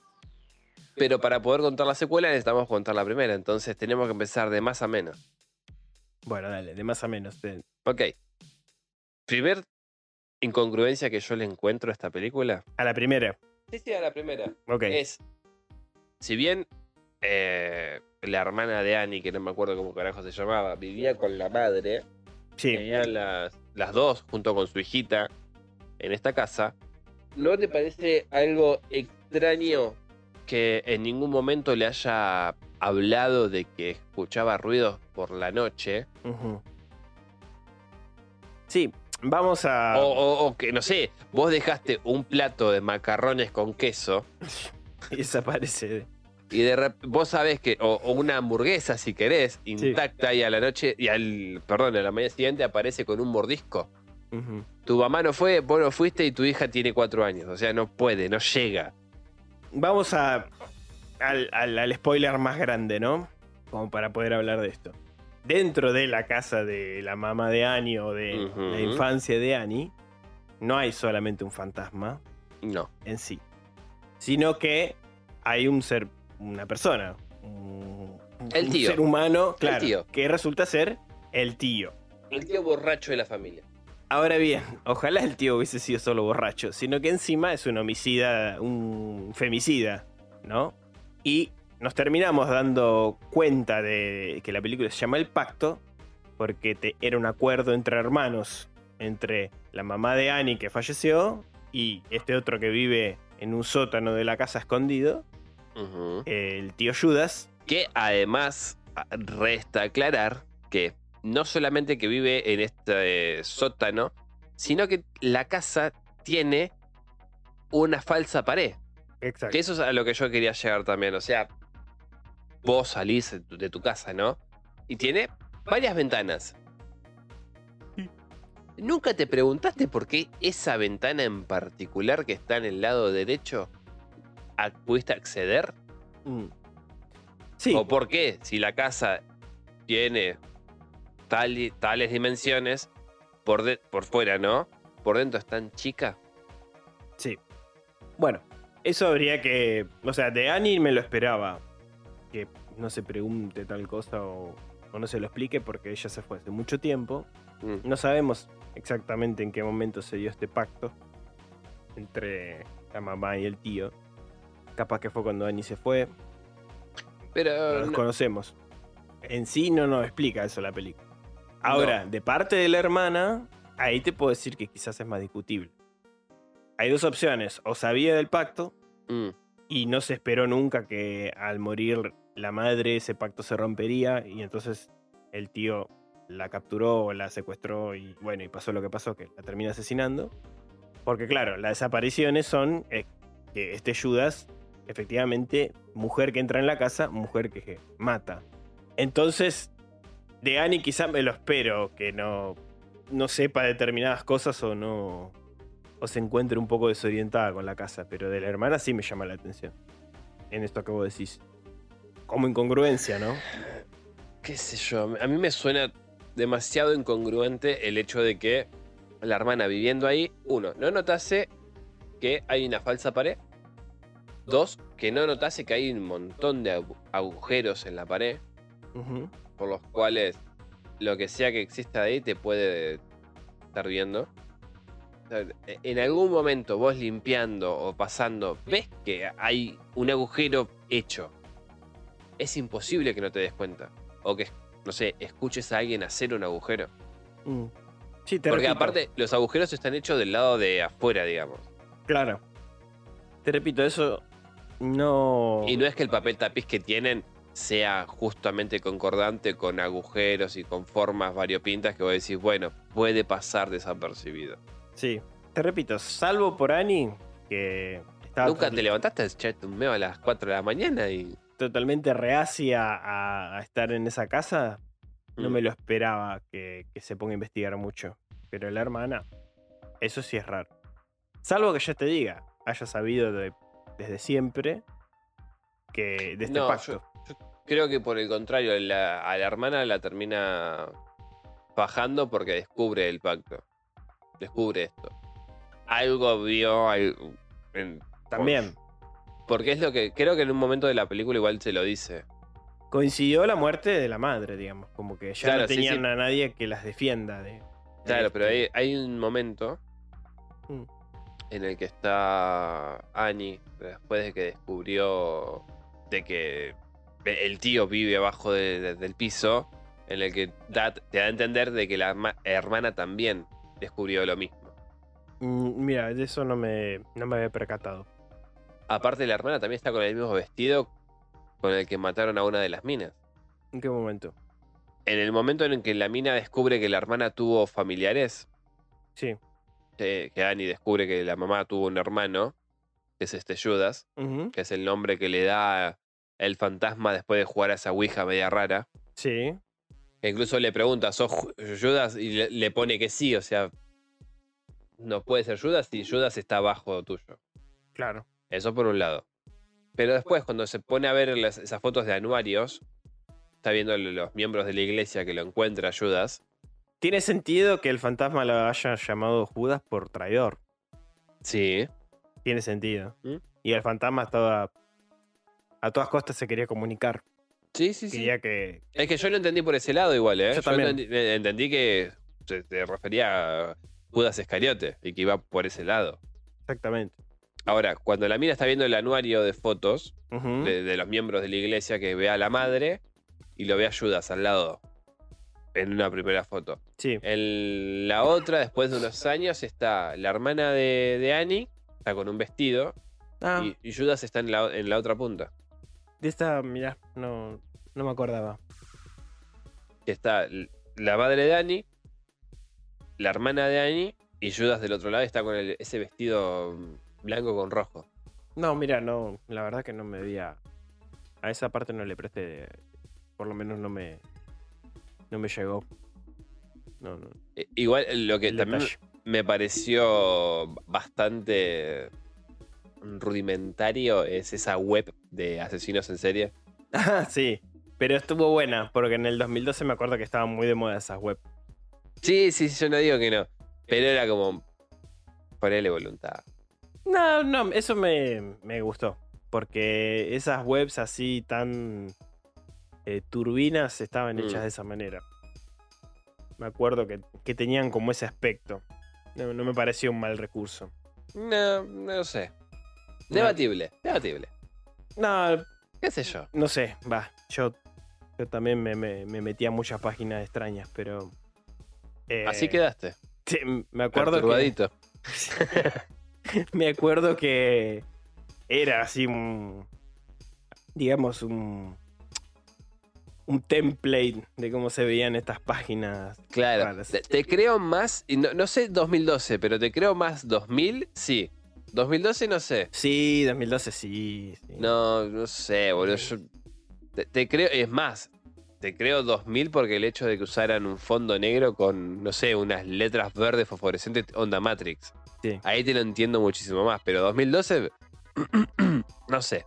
Pero para poder contar la secuela necesitamos contar la primera. Entonces tenemos que empezar de más a menos. bueno, dale, de más a menos. de- Ok. Primer incongruencia que yo le encuentro a esta película. A la primera. Sí, sí, a la primera. Ok. Es. Si bien eh, la hermana de Annie, que no me acuerdo cómo carajo se llamaba, vivía con la madre, sí, tenían las, las dos junto con su hijita en esta casa. ¿No te parece algo extraño que en ningún momento le haya hablado de que escuchaba ruidos por la noche? Sí, vamos a. O, o- o que, no sé, vos dejaste un plato de macarrones con queso Y desaparece. y de rep- vos sabés que, o, o una hamburguesa si querés, intacta y a la noche, y al, perdón, a la mañana siguiente aparece con un mordisco. Tu mamá no fue, vos no fuiste y tu hija tiene cuatro años. O sea, no puede, no llega. Vamos a. Al, al- al spoiler más grande, ¿no? Como para poder hablar de esto. Dentro de la casa de la mamá de Annie o de la infancia de Annie, no hay solamente un fantasma No. en sí, sino que hay un ser, una persona, un, El un tío. ser humano, claro, tío. que resulta ser el tío. El tío borracho de la familia. Ahora bien, ojalá el tío hubiese sido solo borracho, sino que encima es un homicida, un femicida, ¿no? Y nos terminamos dando cuenta de que la película se llama El Pacto, porque te- era un acuerdo entre hermanos, entre la mamá de Annie que falleció y este otro que vive en un sótano de la casa escondido, el tío Judas. Que además resta aclarar que no solamente que vive en este sótano, sino que la casa tiene una falsa pared. Exacto. Que eso es a lo que yo quería llegar también. O sea, vos salís de tu- de tu casa, ¿no? Y tiene varias ventanas. ¿Nunca te preguntaste por qué esa ventana en particular que está en el lado derecho a- pudiste acceder? Mm. Sí, ¿O por qué, si la casa tiene tal y- tales dimensiones, por, de- por fuera, ¿no? Por dentro es tan chica. Sí. Bueno, eso habría que. O sea, de Annie me lo esperaba. Que no se pregunte tal cosa o, o no se lo explique porque ella se fue hace mucho tiempo. Mm. No sabemos exactamente en qué momento se dio este pacto entre la mamá y el tío. Capaz que fue cuando Annie se fue. Pero no- conocemos. en sí no nos explica eso la película. Ahora, de parte de la hermana, ahí te puedo decir que quizás es más discutible. Hay dos opciones, o sabía del pacto Mm, y no se esperó nunca que al morir la madre ese pacto se rompería y entonces el tío la capturó o la secuestró y bueno, y pasó lo que pasó, que la termina asesinando. Porque claro, las desapariciones son eh, que este Judas, efectivamente, mujer que entra en la casa, mujer que mata. Entonces, de Annie quizás me lo espero, que no, no sepa determinadas cosas o no... O se encuentre un poco desorientada con la casa, pero de la hermana sí me llama la atención. En esto que vos decís. Como incongruencia, ¿no? qué sé yo, a mí me suena demasiado incongruente el hecho de que la hermana viviendo ahí, uno, no notase que hay una falsa pared. Dos, que no notase que hay un montón de agu- agujeros en la pared. Por los cuales lo que sea que exista ahí te puede estar viendo. Sea, En algún momento vos limpiando o pasando, ves que hay un agujero hecho. Es imposible que no te des cuenta. O que, no sé, escuches a alguien hacer un agujero. Mm. Sí, te Porque repito. aparte, los agujeros están hechos del lado de afuera, digamos. Claro. Te repito, eso no. Y no es que el papel tapiz que tienen sea justamente concordante con agujeros y con formas variopintas que vos decís, bueno, puede pasar desapercibido. Sí. Te repito, salvo por Annie, que estaba Nunca te levantaste a un meo a las 4 de la mañana y. totalmente reacia a, a estar en esa casa, no Mm. me lo esperaba que, que se ponga a investigar mucho. Pero la hermana, eso sí es raro. Salvo que ya te diga, haya sabido de- desde siempre que de este No, pacto. yo, yo creo que por el contrario, la- a la hermana la termina bajando porque descubre el pacto. Descubre esto. Algo vio. en- También. Porque es lo que. Creo que en un momento de la película igual se lo dice. Coincidió la muerte de la madre, digamos. Como que ya Claro, no tenían sí. a nadie que las defienda. De, de Claro, pero esto. hay, hay un momento Mm. en el que está Annie, después de que descubrió de que el tío vive abajo de- de- del piso, en el que da- te da a entender de que la herma- hermana también descubrió lo mismo. Mm, Mira, de eso no me, no me había percatado. Aparte, la hermana también está con el mismo vestido con el que mataron a una de las minas. ¿En qué momento? En el momento en el que la mina descubre que la hermana tuvo familiares, Sí. que, que Annie descubre que la mamá tuvo un hermano, que es este Judas, que es el nombre que le da el fantasma después de jugar a esa Ouija media rara. Sí. Que incluso le pregunta, ¿sos Ju- Judas? Y le, le pone que sí, o sea, no puede ser Judas si Judas está abajo tuyo. Claro. Eso por un lado. Pero después, cuando se pone a ver las- esas fotos de anuarios, está viendo los miembros de la iglesia que lo encuentra Judas. Tiene sentido que el fantasma lo haya llamado Judas por traidor. Sí. Tiene sentido. ¿Mm? Y el fantasma estaba. A todas costas se quería comunicar. Sí, sí, sí. Que. Es que yo lo entendí por ese lado igual, ¿eh? Yo también. entendí, eh, entendí que se, se refería a Judas Iscariote y que iba por ese lado. Exactamente. Ahora, cuando la mina está viendo el anuario de fotos de, de los miembros de la iglesia, que ve a la madre y lo ve a Judas al lado en una primera foto. Sí. En la otra, después de unos años, está la hermana de, de Annie, está con un vestido, Ah, y, y Judas está en la, en la otra punta. De esta, mirá, no, no me acordaba. Está la madre de Annie, la hermana de Annie, y Judas del otro lado está con el- ese vestido blanco con rojo. No, mira, no, la verdad que no me había. A esa parte no le presté. Por lo menos no me. No me llegó. No, no. Eh, Igual lo que el también detalle. me pareció bastante rudimentario es esa web de asesinos en serie. Ah, sí. Pero estuvo buena, porque en el 2012 me acuerdo que estaban muy de moda esas web. Sí, sí, yo no digo que no. Pero era como. Ponele voluntad. No, no, eso me, me gustó. Porque esas webs así tan eh, turbinas estaban Mm. hechas de esa manera. Me acuerdo que, que tenían como ese aspecto. No, no me pareció un mal recurso. No, no sé. Debatible, debatible. No, ¿Qué sé yo? no sé, va. Yo Yo también me, me- me metí a muchas páginas extrañas, pero. eh, Así quedaste. sí, me acuerdo que, me acuerdo que era así un. Digamos, un. Un template de cómo se veían estas páginas. Claro. raras. Te, te creo más, no, no sé 2012, pero te creo más 2000, sí. 2012 no sé. Sí, 2012 sí. sí. No, no sé, boludo. Yo te, te creo, es más, te creo 2000 porque el hecho de que usaran un fondo negro con, no sé, unas letras verdes fosforescentes, onda Matrix. Sí. Ahí te lo entiendo muchísimo más, pero 2012, no sé.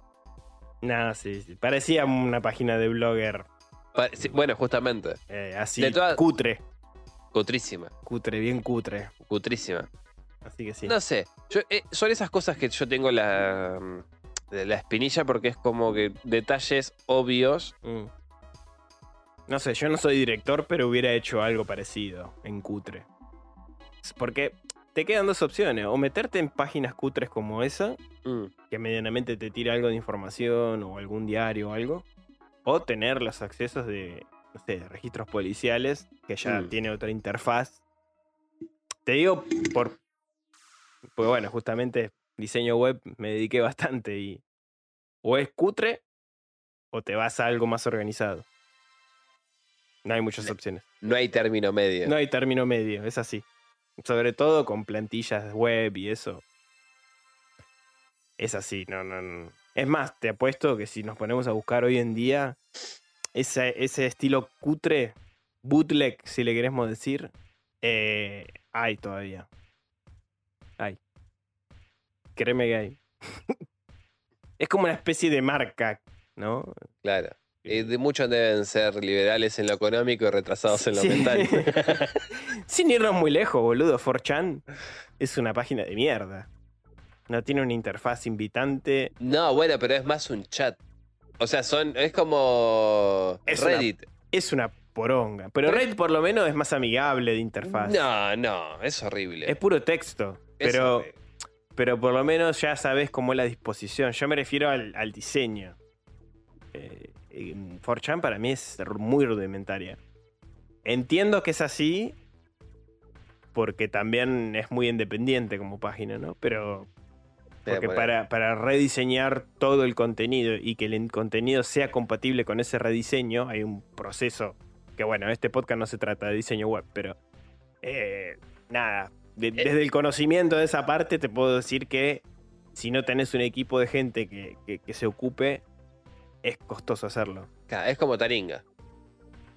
Nada, sí, sí. Parecía una página de blogger Pa- sí, bueno, justamente, eh, así, De todas- cutre. cutrísima, Cutre, bien cutre. cutrísima. Así que sí. No sé, yo, eh, son esas cosas que yo tengo la, mm, la espinilla porque es como que detalles obvios. Mm. No sé, yo no soy director, pero hubiera hecho algo parecido en cutre. Porque te quedan dos opciones. O meterte en páginas cutres como esa, Mm, que medianamente te tira algo de información o algún diario o algo. O tener los accesos de, no sé, de registros policiales, que ya Mm. tiene otra interfaz. Te digo por... Pues bueno, justamente diseño web me dediqué bastante y... O es cutre o te vas a algo más organizado. No hay muchas opciones. No hay término medio. No hay término medio, es así. Sobre todo con plantillas web y eso. Es así, no, no, no. Es más, te apuesto que si nos ponemos a buscar hoy en día ese, ese estilo cutre, bootleg, si le queremos decir, eh, hay todavía. Créeme que hay. es como una especie de marca, ¿no? Claro. Y de muchos deben ser liberales en lo económico y retrasados en lo Sí. mental. Sin irnos muy lejos, boludo. 4chan es una página de mierda. No tiene una interfaz invitante. No, bueno, pero es más un chat. O sea, son. Es como. Es una- Reddit. Es una poronga. Pero Pero- Reddit por lo menos es más amigable de interfaz. No, no, es horrible. Es puro texto. Es Pero, horrible. Pero por lo menos ya sabes cómo es la disposición. Yo me refiero al, al diseño. Eh, en 4chan para mí es muy rudimentaria. Entiendo que es así. Porque también es muy independiente como página, ¿no? Pero Pero Porque para rediseñar todo el contenido y que el contenido sea compatible con ese rediseño, hay un proceso que, bueno, este podcast no se trata de diseño web, pero eh, nada, de- desde el conocimiento de esa parte te puedo decir que si no tenés un equipo de gente que, que- que se ocupe, es costoso hacerlo. claro, es como Taringa.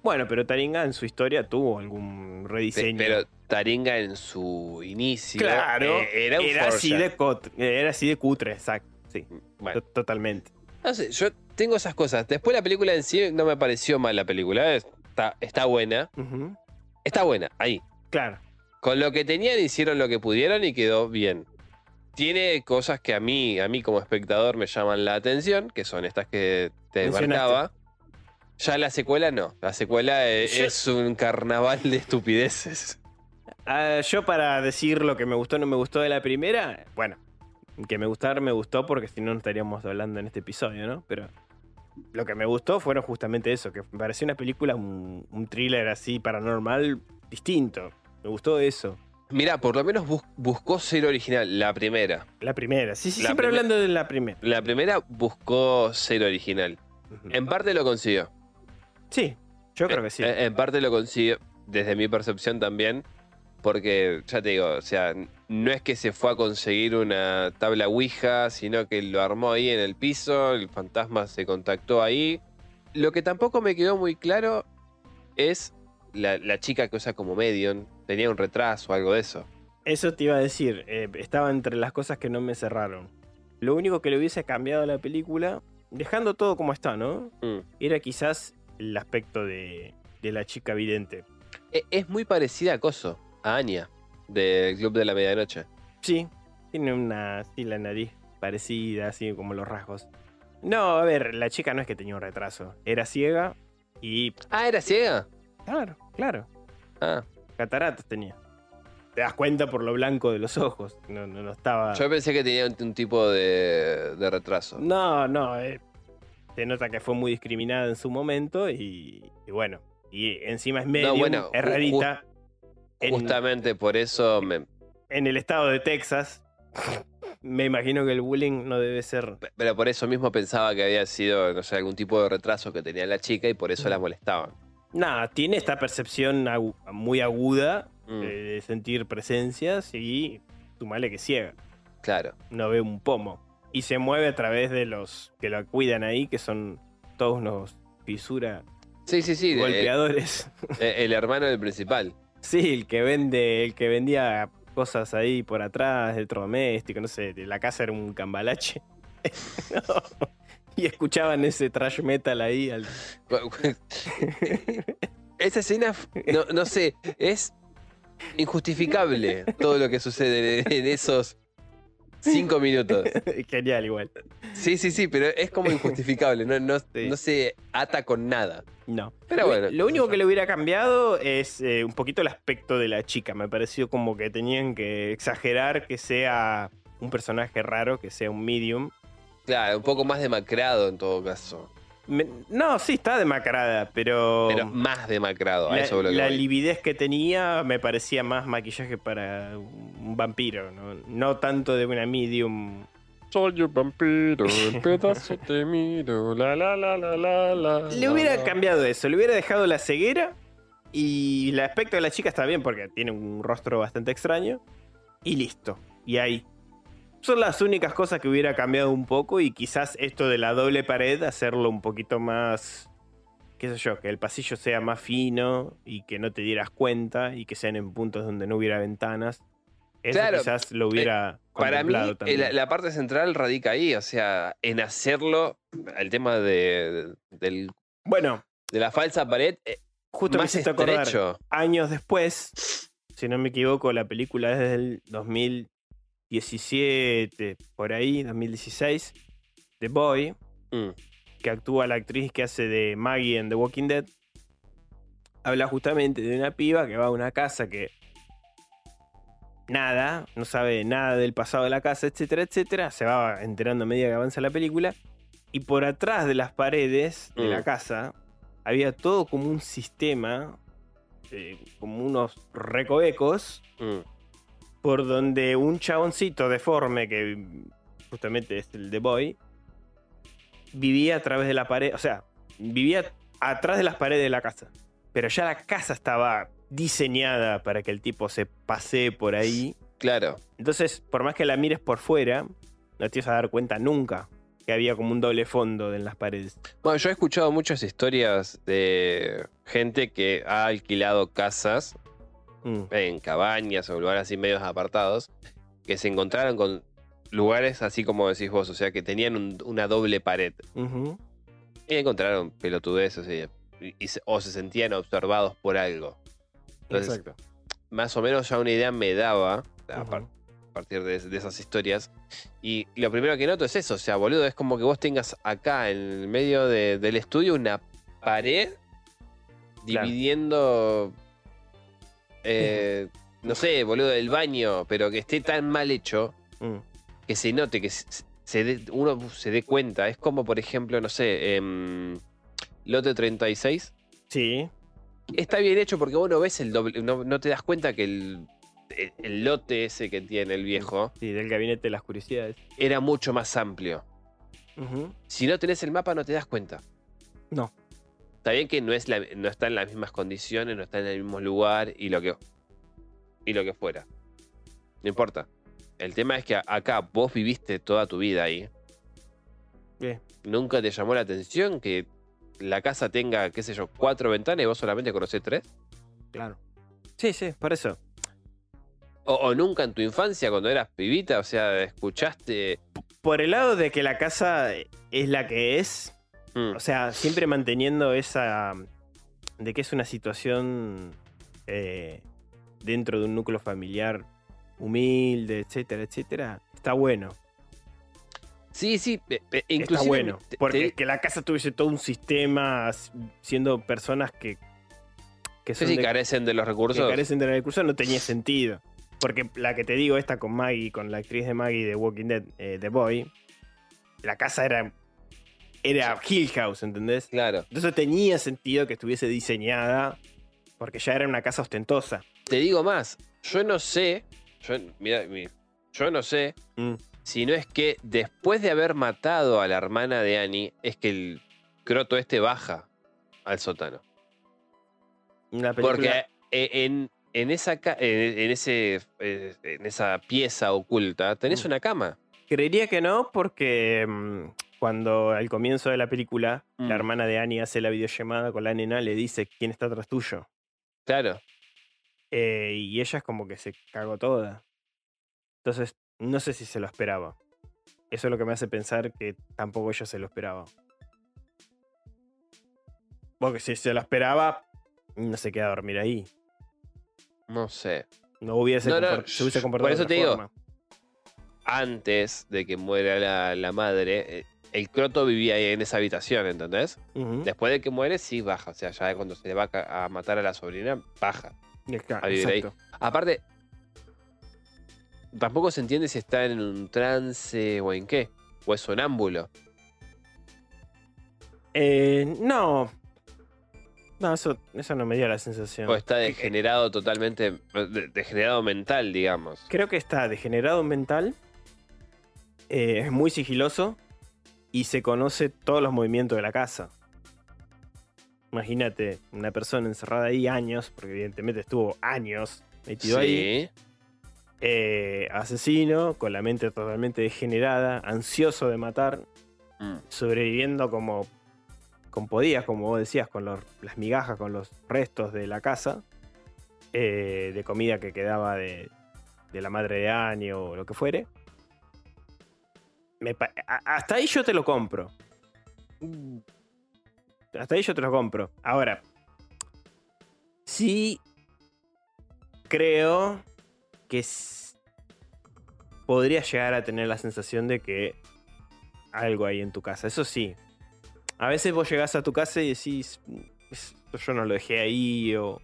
Bueno, pero Taringa en su historia tuvo algún rediseño. Pero Taringa en su inicio. claro, eh, era un así de era así de cutre, exacto. Sí, Bueno, to- totalmente. no sé, yo tengo esas cosas. Después la película en sí no me pareció mal la película. Está, está buena. Está buena, ahí. Claro. Con lo que tenían hicieron lo que pudieron y quedó bien. Tiene cosas que a mí, a mí como espectador me llaman la atención, que son estas que te marcaba. Ya la secuela no. La secuela Yo- es un carnaval de estupideces. Ah, yo para decir lo que me gustó o no me gustó de la primera, bueno, que me gustar me gustó porque si no no estaríamos hablando en este episodio, ¿no? Pero lo que me gustó fueron justamente eso, que me pareció una película, un, un thriller así paranormal distinto. Me gustó eso. Mira, por lo menos bus- buscó ser original, la primera. La primera, sí, sí, La siempre hablando de la primera. La primera buscó ser original. En parte lo consiguió. Sí, yo creo que sí. En, en parte lo consiguió, desde mi percepción también. Porque, ya te digo, o sea, no es que se fue a conseguir una tabla Ouija, sino que lo armó ahí en el piso, el fantasma se contactó ahí. Lo que tampoco me quedó muy claro es la, la chica que usa como medium. Tenía un retraso o algo de eso. Eso te iba a decir, eh, estaba entre las cosas que no me cerraron. Lo único que le hubiese cambiado a la película, dejando todo como está, ¿no? Mm. Era quizás el aspecto de, de la chica vidente. E- Es muy parecida a Coso, a Anya, del Club de la Medianoche. Sí, tiene una, sí, la nariz parecida, así como los rasgos. No, a ver, la chica no es que tenía un retraso, era ciega y... Ah, ¿era ciega? Claro, claro, Ah, cataratas tenía. Te das cuenta por lo blanco de los ojos, no, no, no estaba... yo pensé que tenía un, un tipo de, de retraso. No, no, eh, se nota que fue muy discriminada en su momento y, y bueno, y encima es medio, bueno, es ju- rarita. En- Justamente por eso me, en el estado de Texas, me imagino que el bullying no debe ser. Pero por eso mismo pensaba que había sido, no sé, algún tipo de retraso que tenía la chica y por eso la molestaban. Nada, tiene esta percepción agu- muy aguda Mm, de, de sentir presencias y sumale que ciega, Claro. no ve un pomo. Y se mueve a través de los que lo cuidan ahí, que son todos unos fisura Sí, sí, sí. golpeadores. eh, el hermano del principal. Sí, el que vende, el que vendía cosas ahí por atrás, electrodoméstico, no sé, de la casa era un cambalache. y escuchaban ese trash metal ahí al Esa escena, no, no sé, es injustificable todo lo que sucede en- esos cinco minutos. Genial igual. Sí, sí, sí, pero es como injustificable, no, no, Sí. no se ata con nada. No. Pero bueno. Lo único que le hubiera cambiado es eh, un poquito el aspecto de la chica. Me pareció como que tenían que exagerar que sea un personaje raro, que sea un medium. Claro, un poco más demacrado en todo caso. Me- no, sí, está demacrada, pero, Pero más demacrado, a la, eso es lo que la voy. lividez que tenía me parecía más maquillaje para un vampiro, no, no tanto de una medium. Soy un vampiro, en pedazos te miro, la la la la la la. Le hubiera cambiado eso, le hubiera dejado la ceguera y el aspecto de la chica está bien porque tiene un rostro bastante extraño y listo. Y ahí. Son las únicas cosas que hubiera cambiado un poco y quizás esto de la doble pared hacerlo un poquito más, qué sé yo, que el pasillo sea más fino y que no te dieras cuenta y que sean en puntos donde no hubiera ventanas. Eso Claro, quizás lo hubiera Para mí, eh, también. la, la parte central radica ahí, o sea, en hacerlo, el tema de, del- Bueno, de la falsa pared, eh, justo me más acordar. estrecho. años después, si no me equivoco, la película es del 2017, por ahí, 2016, The Boy, Mm, que actúa la actriz que hace de Maggie en The Walking Dead, habla justamente de una piba que va a una casa que nada, no sabe nada del pasado de la casa, etcétera, etcétera, se va enterando a medida que avanza la película, y por atrás de las paredes de la Mm. casa había todo como un sistema, eh, como unos recovecos, mm. Por donde un chaboncito deforme, que justamente es el The Boy, vivía a través de la pared, o sea, vivía atrás de las paredes de la casa. Pero ya la casa estaba diseñada para que el tipo se pasee por ahí. Claro. Entonces, por más que la mires por fuera, no te vas a dar cuenta nunca que había como un doble fondo en las paredes. Bueno, yo he escuchado muchas historias de gente que ha alquilado casas Mm, en cabañas o lugares así medios apartados, que se encontraron con lugares así como decís vos, o sea, que tenían un- una doble pared. Y encontraron pelotudeces y, o se sentían observados por algo. Entonces, Exacto. más o menos ya una idea me daba a, par- Ujú. a partir de, de esas historias. Y lo primero que noto es eso, o sea, boludo, es como que vos tengas acá en el medio de- del estudio una pared Claro. dividiendo, eh, no sé, boludo, el baño, pero que esté tan mal hecho Mm, que se note, que se, uno se dé cuenta. Es como, por ejemplo, no sé, em, Lote 36. Sí, Está bien hecho porque vos no ves el doble, no, no te das cuenta que el, el- el lote ese que tiene el viejo sí, del gabinete de las curiosidades. era mucho más amplio. Si no tenés el mapa no te das cuenta. No. Está bien que no, es la- no está en las mismas condiciones, no está en el mismo lugar y lo que, y lo que fuera. No importa. El tema es que acá vos viviste toda tu vida ahí. Bien. ¿Nunca te llamó la atención que la casa tenga, qué sé yo, cuatro ventanas y vos solamente conocés tres? Claro. Sí, sí, por eso. O, o nunca en tu infancia, cuando eras pibita, o sea, escuchaste. Por el lado de que la casa es la que es, Mm, o sea, siempre manteniendo esa. de que es una situación eh, dentro de un núcleo familiar humilde, etcétera, etcétera, está bueno. Sí, sí, eh, eh, está bueno. te- Porque te- que la casa tuviese todo un sistema siendo personas que. que son sí, de- carecen de los que recursos. carecen de recursos no tenía sentido. Porque la que te digo, esta con Maggie, con la actriz de Maggie de Walking Dead, eh, The Boy, la casa era era Hill House, ¿entendés? Claro. Entonces tenía sentido que estuviese diseñada porque ya era una casa ostentosa. Te digo más, yo no sé, yo, no sé Mm. si no es que después de haber matado a la hermana de Annie, es que el croto este baja al sótano. Película- Porque eh, en, en esa, ca- en, ese, eh, en esa pieza oculta tenés Mm. una cama. Creería que no, porque mm, cuando al comienzo de la película Mm. la hermana de Annie hace la videollamada con la nena, le dice quién está atrás tuyo. Claro. Eh, y ella es como que se cagó toda. Entonces, no sé si se lo esperaba. Eso es lo que me hace pensar que tampoco ella se lo esperaba. Porque si se lo esperaba, no se queda a dormir ahí. No sé. No hubiese, No, no, comport- se hubiese por comportado eso de te digo. Antes de que muera la, la madre, eh, el croto vivía ahí en esa habitación, ¿entendés? Después de que muere, sí baja. O sea, ya cuando se le va a matar a la sobrina, baja. Ahí. Exacto. Aparte, tampoco se entiende si está en un trance o en qué. O es sonámbulo. Eh, no. No, eso, eso no me dio la sensación. O está Que- degenerado totalmente. de- Degenerado mental, digamos. Creo que está degenerado mental. eh, es muy sigiloso. Y se conoce todos los movimientos de la casa. Imagínate, una persona encerrada ahí años, porque evidentemente estuvo años metido ahí. Eh, asesino, con la mente totalmente degenerada, ansioso de matar, Mm. sobreviviendo como, como podías, como vos decías, con los- las migajas, con los restos de la casa, eh, de comida que quedaba de, de la madre de año o lo que fuere. Me hasta ahí yo te lo compro. Hasta ahí yo te lo compro. Ahora, sí creo que podría llegar a tener la sensación de que algo hay en tu casa. Eso sí. A veces vos llegás a tu casa y decís, "Mm, esto yo no lo dejé ahí o...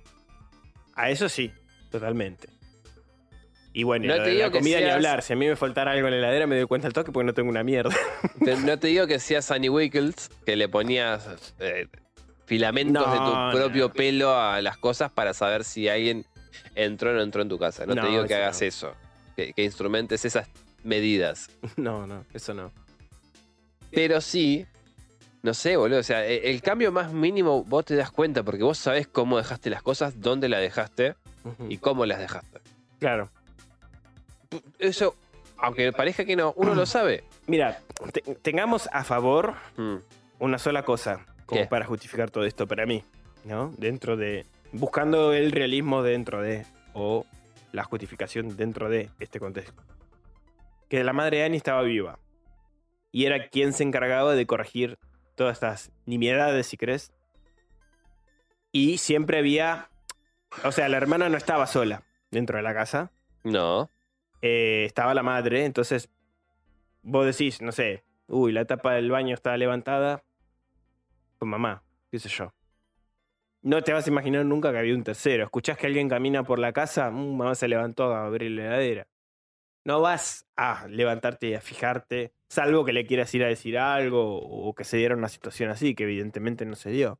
A eso sí, totalmente. Y bueno, No lo te de digo la que comida ni seas- hablar. Si a mí me faltara algo en la heladera me doy cuenta al toque porque no tengo una mierda. Te- no te digo que seas Annie Wickles, que le ponías eh, filamentos de tu propio no. pelo a las cosas para saber si alguien entró o no entró en tu casa. No, te digo que hagas eso. Que, que instrumentes esas medidas. no, no, eso no. Pero sí, no sé, boludo. O sea, e- el cambio más mínimo vos te das cuenta porque vos sabés cómo dejaste las cosas, dónde las dejaste y cómo las dejaste. Claro. Eso, aunque parezca que no, uno lo sabe. Mira, te- tengamos a favor Mm, una sola cosa como ¿Qué? para justificar todo esto para mí, ¿no? Dentro de. Buscando el realismo dentro de. O la justificación dentro de este contexto. Que la madre de Annie estaba viva. Y era quien se encargaba de corregir todas estas nimiedades, si crees. Y siempre había. O sea, la hermana no estaba sola dentro de la casa. No. Eh, estaba la madre, entonces vos decís, no sé, uy, la tapa del baño está levantada, pues mamá, qué sé yo. No te vas a imaginar nunca que había un tercero. Escuchás que alguien camina por la casa, "Mm, mamá se levantó a abrir la heladera. No vas a levantarte y a fijarte, salvo que le quieras ir a decir algo o que se diera una situación así, que evidentemente no se dio.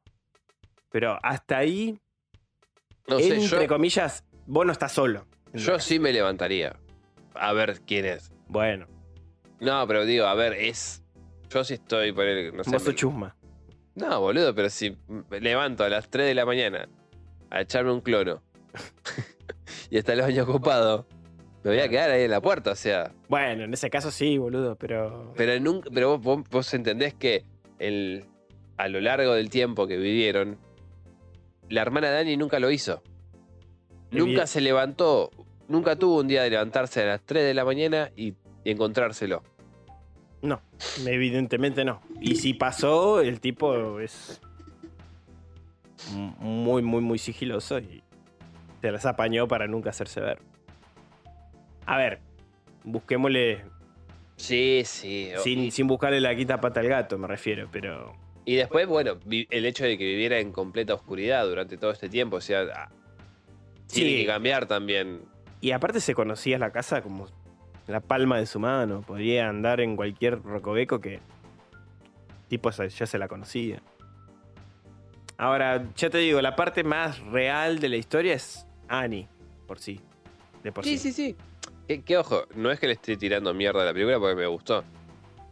Pero hasta ahí, No sé, entre yo, comillas, vos no estás solo. yo sí me levantaría. A ver quién es. Bueno, No, pero digo, a ver, es. Yo sí estoy por el. No, sé, vos me- chusma. no, boludo, pero si me levanto a las 3 de la mañana a echarme un clono y está el baño ocupado, me voy a quedar ahí en la puerta, o sea. Bueno, en ese caso sí, boludo, pero. Pero, nunca, pero vos, vos- vos entendés que el, a lo largo del tiempo que vivieron, la hermana Dani nunca lo hizo. Nunca se levantó, nunca tuvo un día de levantarse a las 3 de la mañana y, y encontrárselo. No, evidentemente no. Y si pasó, el tipo es. Muy, muy, muy sigiloso y se las apañó para nunca hacerse ver. A ver, busquémosle. Sí, sí. Sin, sin buscarle la quita pata al gato, me refiero, pero. Y después, bueno, el hecho de que viviera en completa oscuridad durante todo este tiempo, o sea, ah, tiene Sí. que cambiar también. Y aparte se conocía la casa como la palma de su mano. Podría andar en cualquier rocobeco que tipo esa- ya se la conocía. Ahora, ya te digo, la parte más real de la historia es Annie, por sí. De por sí. Sí, sí, sí. Que, que, ojo, no es que le esté tirando mierda a la película porque me gustó.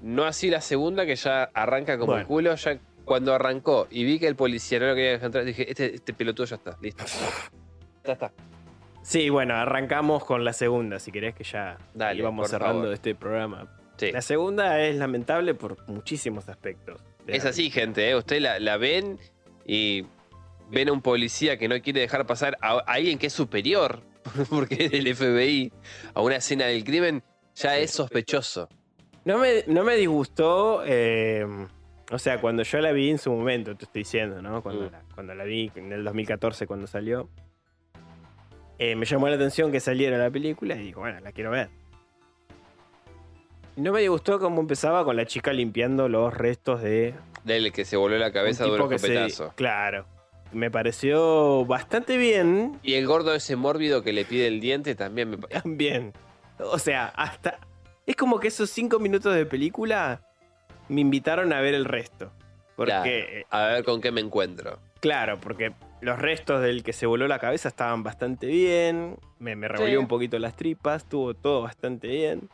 No así la segunda que ya arranca como el culo. Ya cuando arrancó y vi que el policía no lo quería dejar entrar, dije, este, este pelotudo ya está, listo. Ya está. Sí, bueno, arrancamos con la segunda, si querés que ya Dale, íbamos por cerrando favor. este programa. Sí. La segunda es lamentable por muchísimos aspectos. Es así, gente, ¿eh? Ustedes la, la ven y ven a un policía que no quiere dejar pasar a, a alguien que es superior, porque es del FBI, a una escena del crimen, ya es sospechoso. No me, no me disgustó, eh, o sea, cuando yo la vi en su momento, te estoy diciendo, ¿no? Cuando, Mm. la, cuando la vi en el 2014, cuando salió, eh, me llamó la atención que saliera la película y digo, bueno, la quiero ver. No me disgustó cómo empezaba con la chica limpiando los restos de Del que se voló la cabeza de un que se... Claro. Me pareció bastante bien Y el gordo ese mórbido que le pide el diente también me pa- También. O sea, hasta. Es como que esos cinco minutos de película me invitaron a ver el resto. Porque, Claro. A ver con qué me encuentro. claro, porque los restos del que se voló la cabeza estaban bastante bien. Me, me revolvió Sí. un poquito las tripas, estuvo todo bastante bien.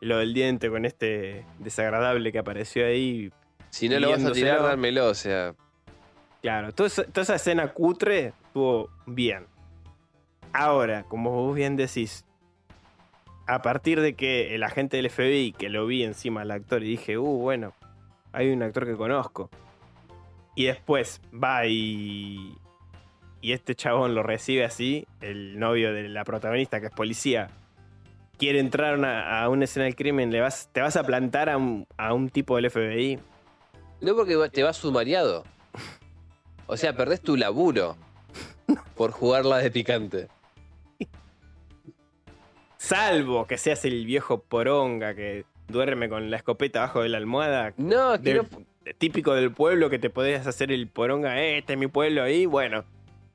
Lo del diente con este desagradable que apareció ahí. Si no lo vas a tirar, dármelo, o sea. Claro, toda esa, toda esa escena cutre estuvo bien. Ahora, como vos bien decís, a partir de que el agente del FBI, que lo vi encima del actor y dije, uh, bueno, hay un actor que conozco. Y después va y. Y este chabón lo recibe así, el novio de la protagonista, que es policía. Quiere entrar a una, a una escena del crimen, le vas, te vas a plantar a un, a un tipo del FBI. No porque te vas sumariado. O sea, perdés tu laburo por jugarla de picante. Salvo que seas el viejo poronga que duerme con la escopeta abajo de la almohada. No, es que no- típico del pueblo que te podés hacer el poronga, "Eh, este es mi pueblo ahí. Bueno,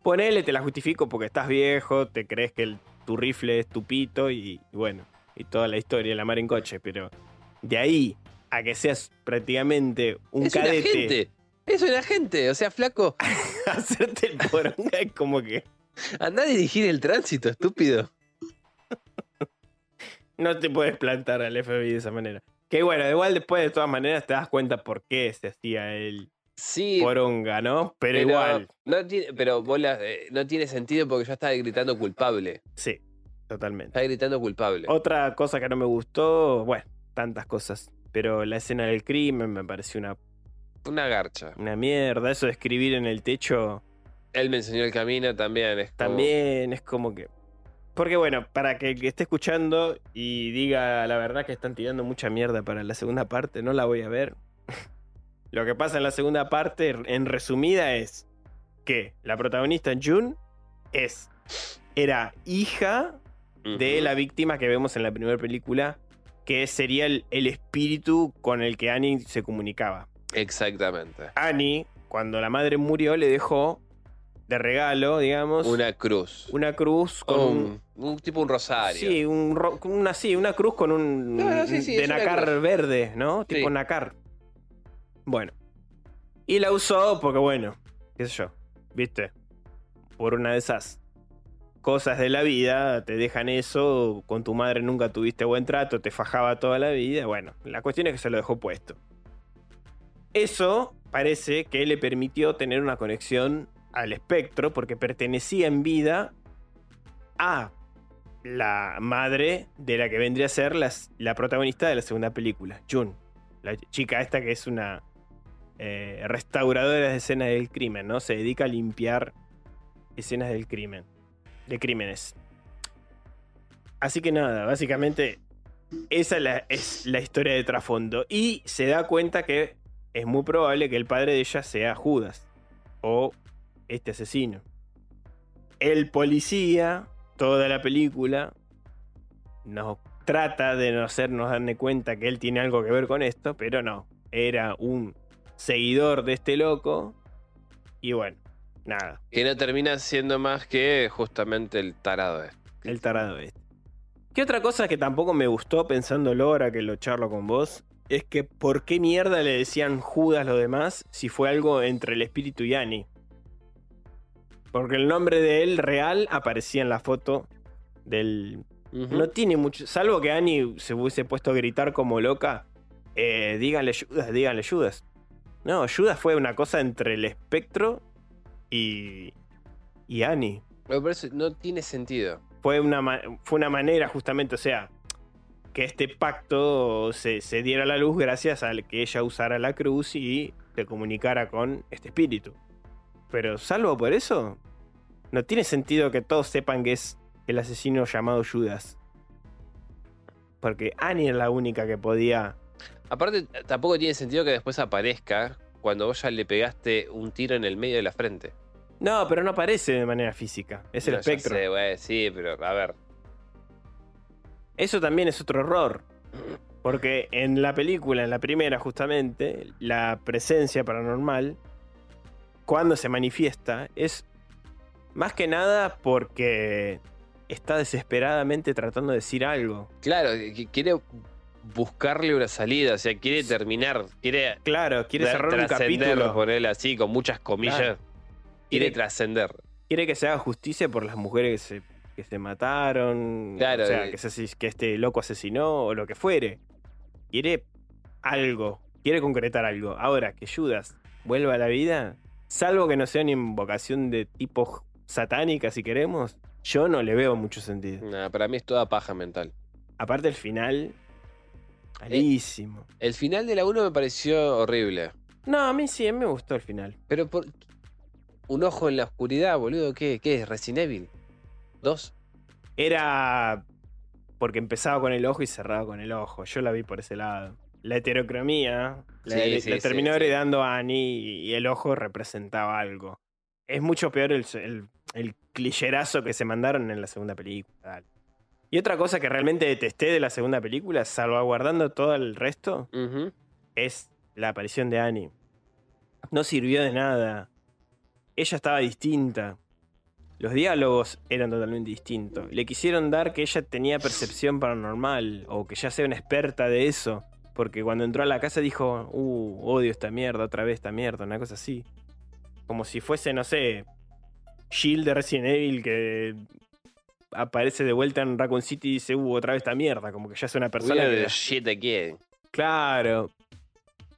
ponele, te la justifico porque estás viejo, te crees que el- tu rifle es tu pito y, y bueno, y toda la historia, la mar en coche. Pero de ahí a que seas prácticamente un es cadete, gente. Es una gente. O sea, flaco, hacerte el poronga es como que anda a dirigir el tránsito, estúpido. no te puedes plantar al FBI de esa manera. Que bueno, igual después de todas maneras te das cuenta por qué se hacía el Sí, poronga, ¿no? Pero, igual, No tiene, pero vos la- eh, no tiene sentido porque yo estaba gritando culpable. sí, totalmente. Estaba gritando culpable. Otra cosa que no me gustó, bueno, tantas cosas. Pero la escena del crimen me pareció una, Una garcha. una mierda. Eso de escribir en el techo Él me enseñó el camino también. Es como- también es como que. Porque bueno, para que el que esté escuchando y diga la verdad que están tirando mucha mierda para la segunda parte, no la voy a ver. Lo que pasa en la segunda parte, en resumida, es que la protagonista June es. Era hija de la víctima que vemos en la primera película, que sería el, el espíritu con el que Annie se comunicaba. Exactamente. Annie, cuando la madre murió, le dejó de regalo, digamos, una, Una cruz. cruz con un... un, un tipo un rosario. Sí, un una, sí, una cruz con un No, no, sí, sí, de una nacar cruz. verde, ¿no? Tipo nacar. Bueno. Y la usó porque, bueno, qué sé yo, ¿viste? Por una de esas cosas de la vida, te dejan eso, con tu madre nunca tuviste buen trato, te fajaba toda la vida, bueno, la cuestión es que se lo dejó puesto. Eso parece que le permitió tener una conexión al espectro porque pertenecía en vida a la madre de la que vendría a ser las- la protagonista de la segunda película, June. La chica esta que es una eh, restauradora de escenas del crimen, ¿no? Se dedica a limpiar escenas del crimen, de crímenes. Así que nada, básicamente esa es la, es la historia de trasfondo. Y se da cuenta que es muy probable que el padre de ella sea Judas o este asesino. El policía, toda la película, nos trata de no hacernos darle cuenta que él tiene algo que ver con esto, pero no. Era un seguidor de este loco. Y bueno, nada, Que no termina siendo más que justamente el tarado este. el tarado este. ¿Qué otra cosa que tampoco me gustó pensándolo ahora que lo charlo con vos? es que ¿por qué mierda le decían Judas los demás si fue algo entre el espíritu y Annie? Porque el nombre de él real aparecía en la foto del... No tiene mucho... Salvo que Annie se hubiese puesto a gritar como loca. Eh, díganle Judas, díganle Judas. No, Judas fue una cosa entre el espectro y... Y Annie. Pero por eso no tiene sentido. fue una, fue una manera justamente, o sea, que este pacto se, se diera a la luz gracias a que ella usara la cruz y se comunicara con este espíritu. Pero salvo por eso, no tiene sentido que todos sepan que es el asesino llamado Judas. Porque Annie es la única que podía... Aparte, tampoco tiene sentido que después aparezca cuando vos ya le pegaste un tiro en el medio de la frente. No, pero no aparece de manera física. Es el No, espectro. sé, güey, sí, pero a ver. Eso también es otro error. Porque en la película, en la primera justamente, la presencia paranormal, cuando se manifiesta, es más que nada porque está desesperadamente tratando de decir algo. Claro, quiere buscarle una salida, o sea, quiere terminar, quiere Claro, quiere cerrar un capítulo. ponerle así, con muchas comillas. Claro. Quiere Quiere- trascender. Quiere que se haga justicia por las mujeres que se, que se mataron. Claro, O sea, eh. que, se que este loco asesinó o lo que fuere. Quiere algo. Quiere concretar algo. Ahora, que Judas vuelva a la vida, salvo que no sea una invocación de tipo satánica, si queremos, yo no le veo mucho sentido. Nah, para mí es toda paja mental. Aparte, el final. Malísimo. El final de la 1 me pareció horrible. No, a mí sí, a mí me gustó el final. Pero por. Un ojo en la oscuridad, boludo. ¿Qué, qué es? ¿Resident Evil? ¿Dos? Era porque empezaba con el ojo y cerraba con el ojo. Yo la vi por ese lado. La heterocromía la, Sí, la sí, terminó heredando a Annie y el ojo representaba algo. Es mucho peor el, el, el clicherazo que se mandaron en la segunda película. dale. Y otra cosa que realmente detesté de la segunda película, salvaguardando todo el resto, es la aparición de Annie. No sirvió de nada. Ella estaba distinta. Los diálogos eran totalmente distintos. Le quisieron dar que ella tenía percepción paranormal o que ya sea una experta de eso. Porque cuando entró a la casa dijo, uh, odio esta mierda, otra vez esta mierda, una cosa así. Como si fuese, no sé, Shield de Resident Evil que aparece de vuelta en Raccoon City y dice, uh, otra vez esta mierda. Como que ya es una persona la- shit again. Claro.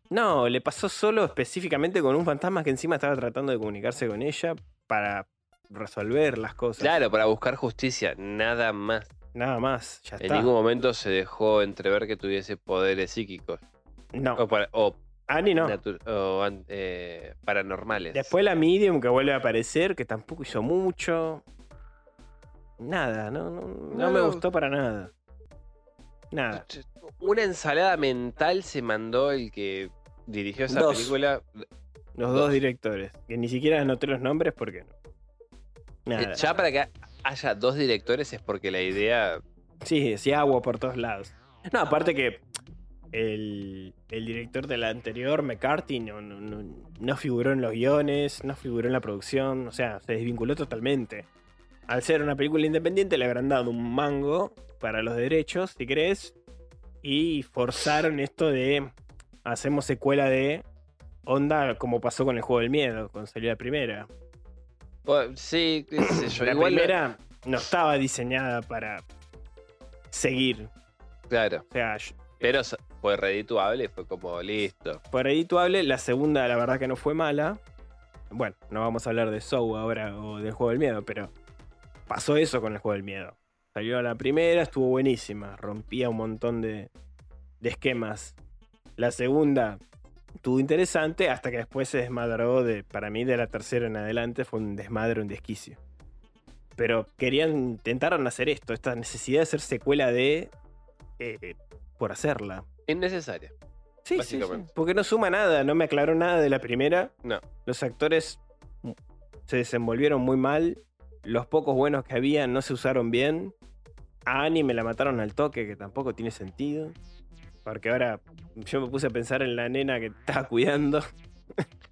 No, le pasó solo específicamente con un fantasma que encima estaba tratando de comunicarse con ella para resolver las cosas. Claro, para buscar justicia, nada más. Nada más, ya En está. ningún momento se dejó entrever que tuviese poderes psíquicos. No, O, para- o Annie no. o eh, paranormales. Después la medium que vuelve a aparecer, que tampoco hizo mucho. Nada, no, no, no me gustó para nada. Nada. Una ensalada mental se mandó el que dirigió esa Dos. película. Los Dos. dos directores. Que ni siquiera anoté los nombres porque no. Nada. Ya para que haya dos directores es porque la idea. Sí, hacía agua por todos lados. No, aparte que el, el director de la anterior, McCarthy, no, no, no- no figuró en los guiones, no figuró en la producción, o sea, se desvinculó totalmente. Al ser una película independiente le habrán dado un mango para los derechos, si querés, y forzaron esto de hacemos secuela de onda como pasó con el juego del miedo, cuando salió la primera. Bueno, sí, qué sé yo. la igual primera no estaba diseñada para seguir. Claro. O sea, yo- Pero s- fue redituable, fue como listo. fue redituable. La segunda, la verdad que no fue mala. Bueno, no vamos a hablar de Soul ahora o del juego del miedo, pero pasó eso con el juego del miedo. Salió la primera, estuvo buenísima, rompía un montón de, de esquemas. La segunda estuvo interesante hasta que después se desmadró de, para mí, de la tercera en adelante fue un desmadre, un desquicio. Pero querían, intentaron hacer esto, esta necesidad de hacer secuela de... eh, por hacerla. Innecesaria. Sí, sí, sí, Porque no suma nada, no me aclaró nada de la primera. No. Los actores se desenvolvieron muy mal. Los pocos buenos que había no se usaron bien. A Annie me la mataron al toque, que tampoco tiene sentido. Porque ahora yo me puse a pensar en la nena que estaba cuidando.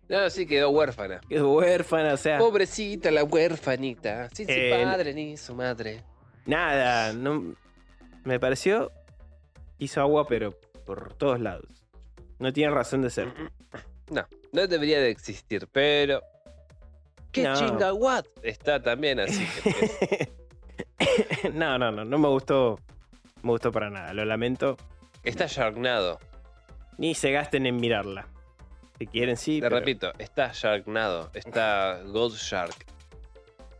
No, sí, quedó huérfana. Que es huérfana, o sea. Pobrecita la huérfanita. Sin su Eh, padre ni su madre. Nada, no. Me pareció. Hizo agua, pero por todos lados. No tiene razón de ser. No, no debería de existir, pero. ¿Qué No. chinga what? Está también así. que- no, no, no, no me gustó. Me gustó para nada, lo lamento. está Sharknado. Ni se gasten en mirarla. Si quieren, sí. Te pero- repito, está Sharknado. Está Gold Shark.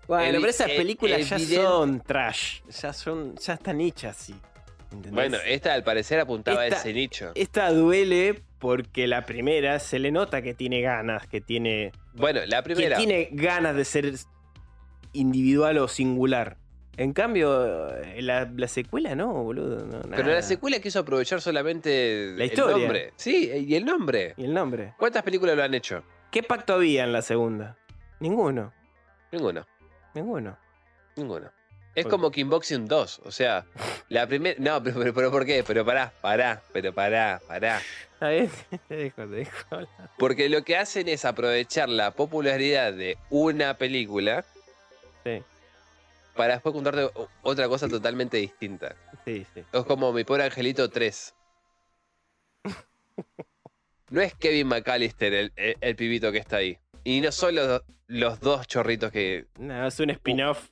Bueno, Evi- pero esas e- películas ya son trash. Ya son. Ya están hechas así. ¿Entendés? Bueno, esta al parecer apuntaba Esta- a ese nicho. Esta duele porque la primera se le nota que tiene ganas, que tiene. Bueno, la Que primera. tiene ganas de ser individual o singular. En cambio, eh, la, la secuela no, boludo. no, Pero la secuela quiso aprovechar solamente La el historia. nombre. Sí, y el nombre. ¿Y el nombre? ¿Cuántas películas lo han hecho? ¿Qué pacto había en la segunda? Ninguno. Ninguno. Ninguno. Ninguno. Es como Kickboxing 2. O sea, la primera. No, pero, pero, pero ¿por qué? Pero pará, pará, pero pará, pará. Te dejo, te dejo hablar. Porque lo que hacen es aprovechar la popularidad de una película Sí, para después contarte otra cosa totalmente distinta. sí, sí. Es como Mi Pobre Angelito 3. No es Kevin McAllister el, el- el pibito que está ahí. Y no son los, los dos chorritos que. No, es un spin-off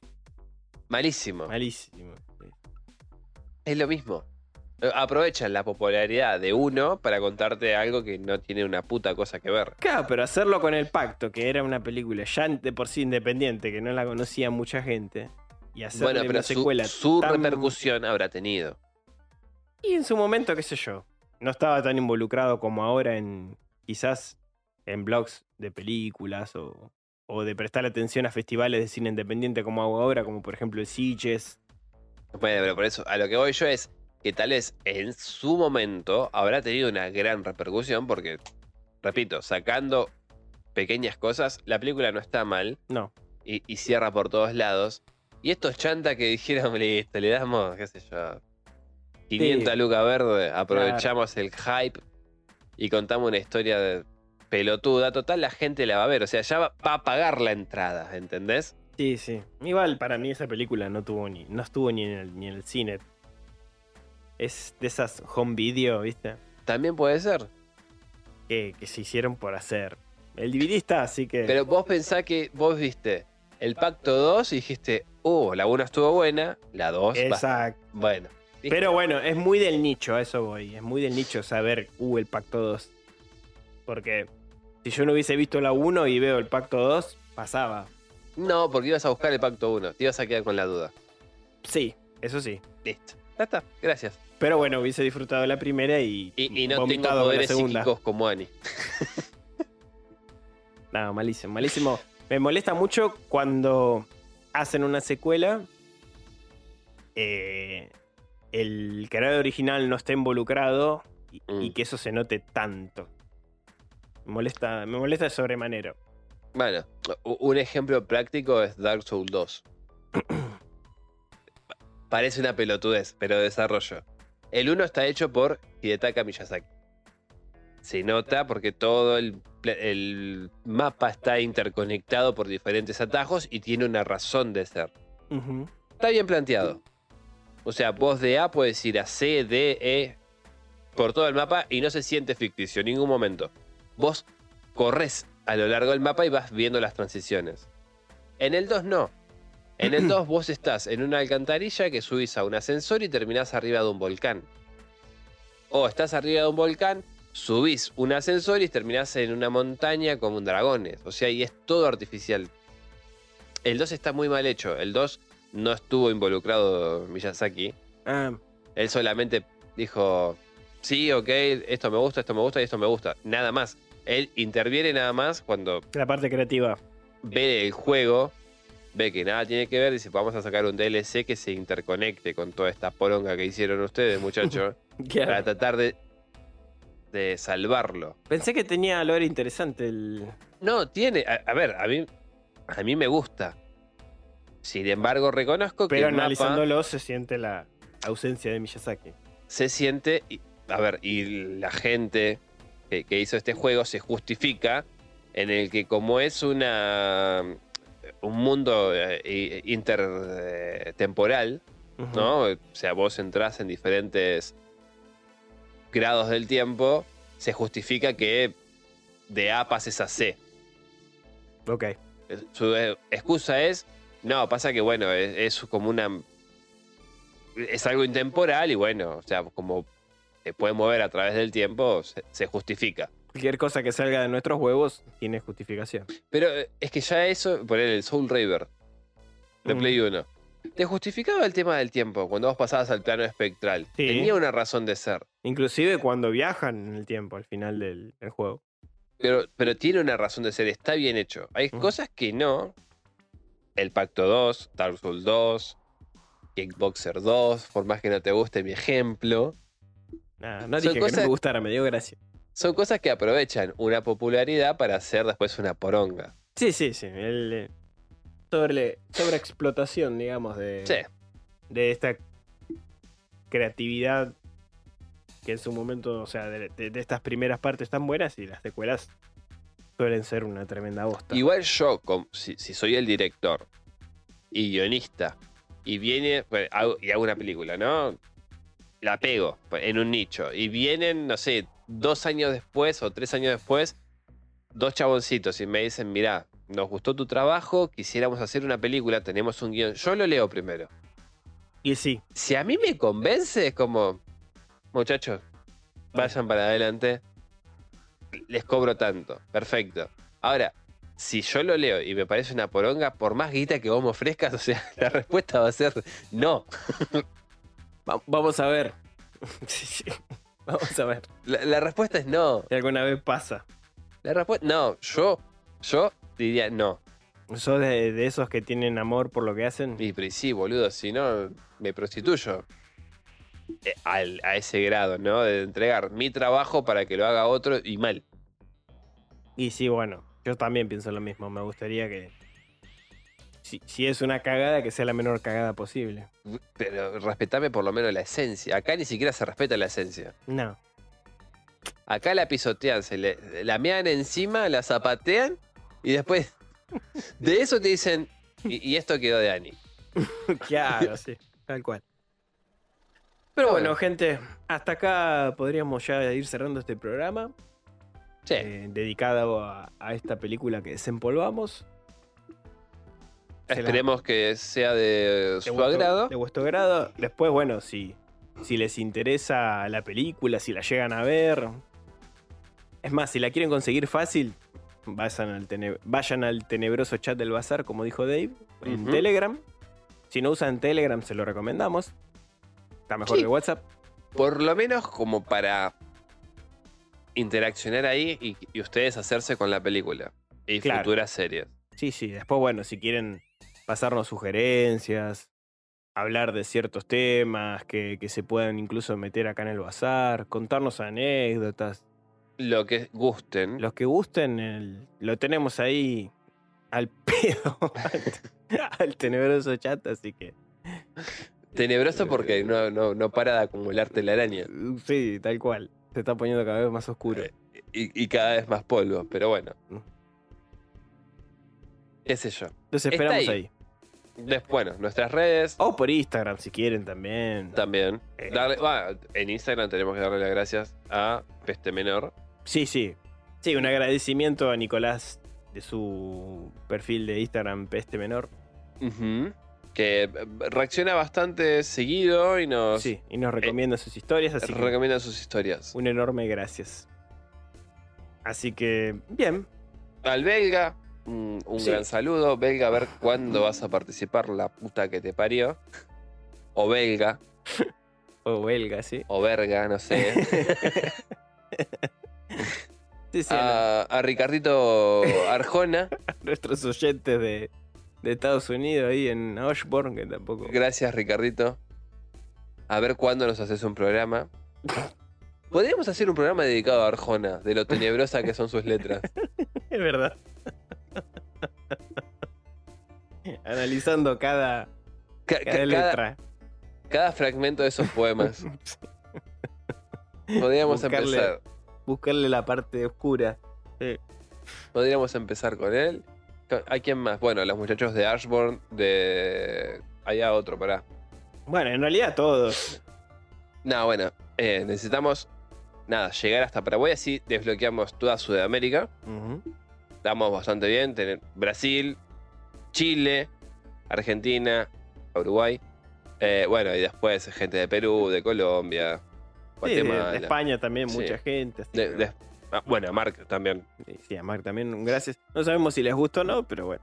Malísimo. malísimo. sí. Es lo mismo. Eh, Aprovechan la popularidad de uno para contarte algo que no tiene una puta cosa que ver. Claro, pero hacerlo con el pacto, que era una película ya de por sí independiente, que no la conocía mucha gente, y hacerle Bueno, pero una su, secuela su tan- repercusión habrá tenido. Y en su momento, qué sé yo, no estaba tan involucrado como ahora en quizás en blogs de películas o, o de prestar atención a festivales de cine independiente como hago ahora, como por ejemplo el Sitges. Bueno, pero por eso, a lo que voy yo es que tal vez en su momento habrá tenido una gran repercusión porque, repito, sacando pequeñas cosas, la película no está mal No, y, y cierra por todos lados. Y estos chanta que dijeron, listo, le damos, qué sé yo, 500 Sí. lucas verde, aprovechamos el hype y contamos una historia de pelotuda. Total, la gente la va a ver, o sea, ya va, va a pagar la entrada, ¿entendés? sí, sí. Igual para mí esa película no tuvo ni, no estuvo ni en el, ni en el cine. Es de esas home video, ¿viste? También puede ser. Que, que se hicieron por hacer. El DVD está, así que. Pero vos pensás que vos viste el Pacto 2 y dijiste, oh, la 1 estuvo buena, la 2 va. Exacto. Bueno. ¿viste? Pero bueno, es muy del nicho, a eso voy. Es muy del nicho saber, uh, el Pacto 2. Porque si yo no hubiese visto la 1 y veo el Pacto 2, pasaba. No, porque ibas a buscar el Pacto 1, te ibas a quedar con la duda. Sí, eso sí. Listo. Ya está, gracias. Pero bueno, hubiese disfrutado la primera y, Y, y no tengo la segunda. psíquicos como Ani. No, malísimo, malísimo. Me molesta mucho cuando hacen una secuela. eh, el creador original no está involucrado y, Mm. y que eso se note tanto. Me molesta, me molesta de sobremanera. Bueno, un ejemplo práctico es Dark Souls 2. Parece una pelotudez, pero desarrollo. El 1 está hecho por Hidetaka Miyazaki. Se nota porque todo el, mapa está interconectado por diferentes atajos y tiene una razón de ser. Está bien planteado. O sea, vos de A puedes ir a C, D, E por todo el mapa y no se siente ficticio en ningún momento. Vos corres a lo largo del mapa y vas viendo las transiciones. En el 2 no. En el 2 vos estás en una alcantarilla que subís a un ascensor y terminás arriba de un volcán. O estás arriba de un volcán, subís un ascensor y terminás en una montaña con dragones. O sea, y es todo artificial. El 2 está muy mal hecho. El 2 no estuvo involucrado Miyazaki. Ah, Él solamente dijo, sí, ok, esto me gusta, esto me gusta y esto me gusta. Nada más. Él interviene nada más cuando la parte creativa. ve el juego, ve que nada tiene que ver, dice, vamos a sacar un DLC que se interconecte con toda esta poronga que hicieron ustedes, muchachos, para tratar de, de salvarlo. Pensé que tenía algo interesante el. No, tiene, a, a ver, a mí, a mí me gusta. Sin embargo, reconozco que Pero mapa analizándolo se siente la ausencia de Miyazaki. se siente, y- a ver, y la gente que, que hizo este juego se justifica en el que como es una un mundo eh, intertemporal. ¿no? O sea, vos entrás en diferentes grados del tiempo, se justifica que de A pases a C. Ok. Su eh, excusa es, no, pasa que bueno, es, es como una... Es algo intemporal y bueno, o sea, como se puede mover a través del tiempo, se, se justifica. Cualquier cosa que salga de nuestros huevos tiene justificación. Pero eh, es que ya eso, por el Soul Raver de Mm. Play 1, te justificaba el tema del tiempo cuando vos pasabas al plano espectral. Sí. Tenía una razón de ser. Inclusive cuando viajan en el tiempo al final del, del juego. Pero, pero tiene una razón de ser, está bien hecho. Hay Mm. cosas que no. El Pacto 2, Dark Souls 2, Kickboxer 2, por más que no te guste mi ejemplo. Nada, no Son dije que no me gustara, me dio gracia. Son cosas que aprovechan una popularidad para hacer después una poronga. Sí, sí, sí. El, eh, sobre, sobre explotación, digamos, de, Sí. de esta creatividad que en su momento, o sea, de, de- de estas primeras partes tan buenas y las secuelas suelen ser una tremenda bosta. Igual yo, si, si soy el director y guionista y viene bueno, hago- y hago una película, ¿no? La pego pues, en un nicho y vienen, no sé, dos años después o tres años después, dos chaboncitos y me dicen, mirá, nos gustó tu trabajo, quisiéramos hacer una película, tenemos un guion. Yo lo leo primero. Y sí, Si a mí me convence, es como, muchachos, vayan para adelante, les cobro tanto, perfecto. Ahora, si yo lo leo y me parece una poronga, por más guita que vos me ofrezcas, o sea, la respuesta va a ser no. va- vamos a ver. Sí, sí. Vamos a ver La, la respuesta es no. si alguna vez pasa. La respuesta, no, yo, yo diría no. ¿Sos de, de esos que tienen amor por lo que hacen? Y sí, boludo, si no, me prostituyo. Eh, al- a ese grado, ¿no? De entregar mi trabajo para que lo haga otro y mal. Y sí, bueno, yo también pienso lo mismo. Me gustaría que. Si, si es una cagada, que sea la menor cagada posible. Pero respetame por lo menos la esencia. Acá ni siquiera se respeta la esencia. No. Acá la pisotean, se le, la mean encima, la zapatean y después de eso te dicen, y, y esto quedó de Ani. Claro, sí. Tal cual. Pero bueno, gente, hasta acá podríamos ya ir cerrando este programa. Sí, eh, dedicado a, a esta película que desempolvamos. Esperemos que sea de de su vuestro- agrado. De vuestro grado. Después, bueno, si, si les interesa la película, si la llegan a ver. Es más, si la quieren conseguir fácil, vayan al, tene- vayan al tenebroso chat del bazar, como dijo Dave, en. Telegram. Si no usan Telegram, se lo recomendamos. Está mejor Sí. que WhatsApp. Por lo menos como para interaccionar ahí y, y ustedes hacerse con la película y Claro. futuras series. Sí, sí. Después, bueno, si quieren pasarnos sugerencias, hablar de ciertos temas que, que se puedan incluso meter acá en el bazar, contarnos anécdotas. Lo que gusten. Los que gusten, el- lo tenemos ahí al pedo, al, al tenebroso chat, así que Tenebroso porque no, no, no para de acumularte la araña. sí, tal cual. Se está poniendo cada vez más oscuro. Y, y cada vez más polvo, pero bueno. Mm. ¿Qué sé yo? Los esperamos ahí. ahí. Des- bueno, nuestras redes O por Instagram, si quieren también. también. Eh. Darle, en Instagram tenemos que darle las gracias a Peste Menor. Sí, sí. Sí, un agradecimiento a Nicolás de su perfil de Instagram Peste Menor. Que eh, reacciona bastante seguido y nos Sí, y nos recomienda sus historias, así que recomienda sus historias. un enorme gracias. Así que, bien. Al Belga, un, un Sí. gran saludo. Belga, a ver cuándo vas a participar, la puta que te parió. O Belga, O belga, sí. o Verga, no sé. Sí, sí, a, a Ricardito Arjona. a nuestros oyentes de, de Estados Unidos ahí en Osborne, que tampoco. Gracias, Ricardito. A ver cuándo nos haces un programa. Podríamos hacer un programa dedicado a Arjona, de lo tenebrosa que son sus letras. Es verdad. Analizando cada, Ca- ca- cada cada, letra. cada fragmento de esos poemas. Podríamos Buscarle- empezar. Buscarle la parte oscura. Podríamos empezar con él. ¿A quién más? Bueno, los muchachos de Ashbourne, de. Allá otro, pará. Bueno, en realidad todos. No, bueno, eh, necesitamos nada, llegar hasta Paraguay, así desbloqueamos toda Sudamérica. Estamos bastante bien. tener Brasil, Chile, Argentina, Uruguay. Eh, bueno, y después gente de Perú, de Colombia, Sí, de. España también, Sí. mucha gente. así De- que- de- ah, bueno, a Mark también. Sí, a Mark también, gracias. No sabemos si les gusta o no, pero bueno.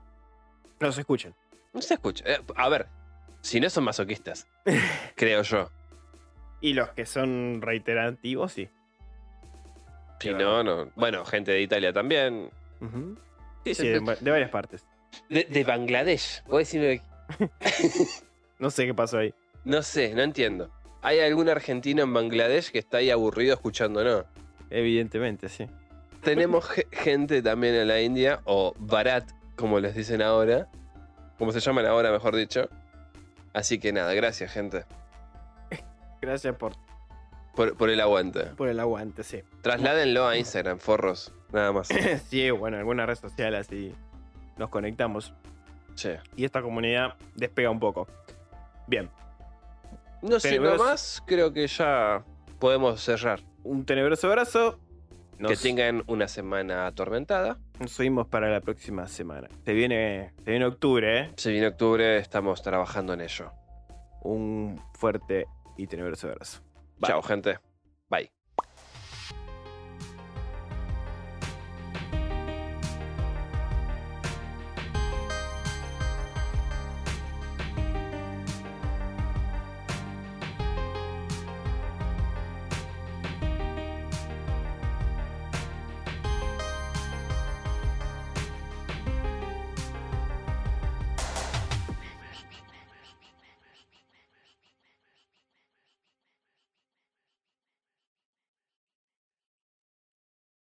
Nos escuchan. No se escucha. Eh, a ver, si no son masoquistas, creo yo. Y los que son reiterativos, sí. Si no, no. Bueno, gente de Italia también. Sí, sí, de, de varias partes. De, de Bangladesh. ¿Puedo decirme? No sé qué pasó ahí. No sé, no entiendo. ¿Hay algún argentino en Bangladesh que está ahí aburrido escuchándonos? Evidentemente, sí. Tenemos ge- gente también en la India, o Barat, como les dicen ahora. Como se llaman ahora, mejor dicho. Así que nada, gracias, gente. Gracias por, Por, por el aguante. por el aguante, sí. Trasládenlo a Instagram, forros. Nada más. sí, bueno, alguna red social así nos conectamos. Sí. Y esta comunidad despega un poco. Bien, No siendo Pero- más, creo que ya podemos cerrar. un tenebroso abrazo. Nos, Que tengan una semana atormentada. nos subimos para la próxima semana. Se viene, se viene octubre, ¿eh? Se viene octubre, estamos trabajando en ello. Un fuerte y tenebroso abrazo. Chao, gente. Bye.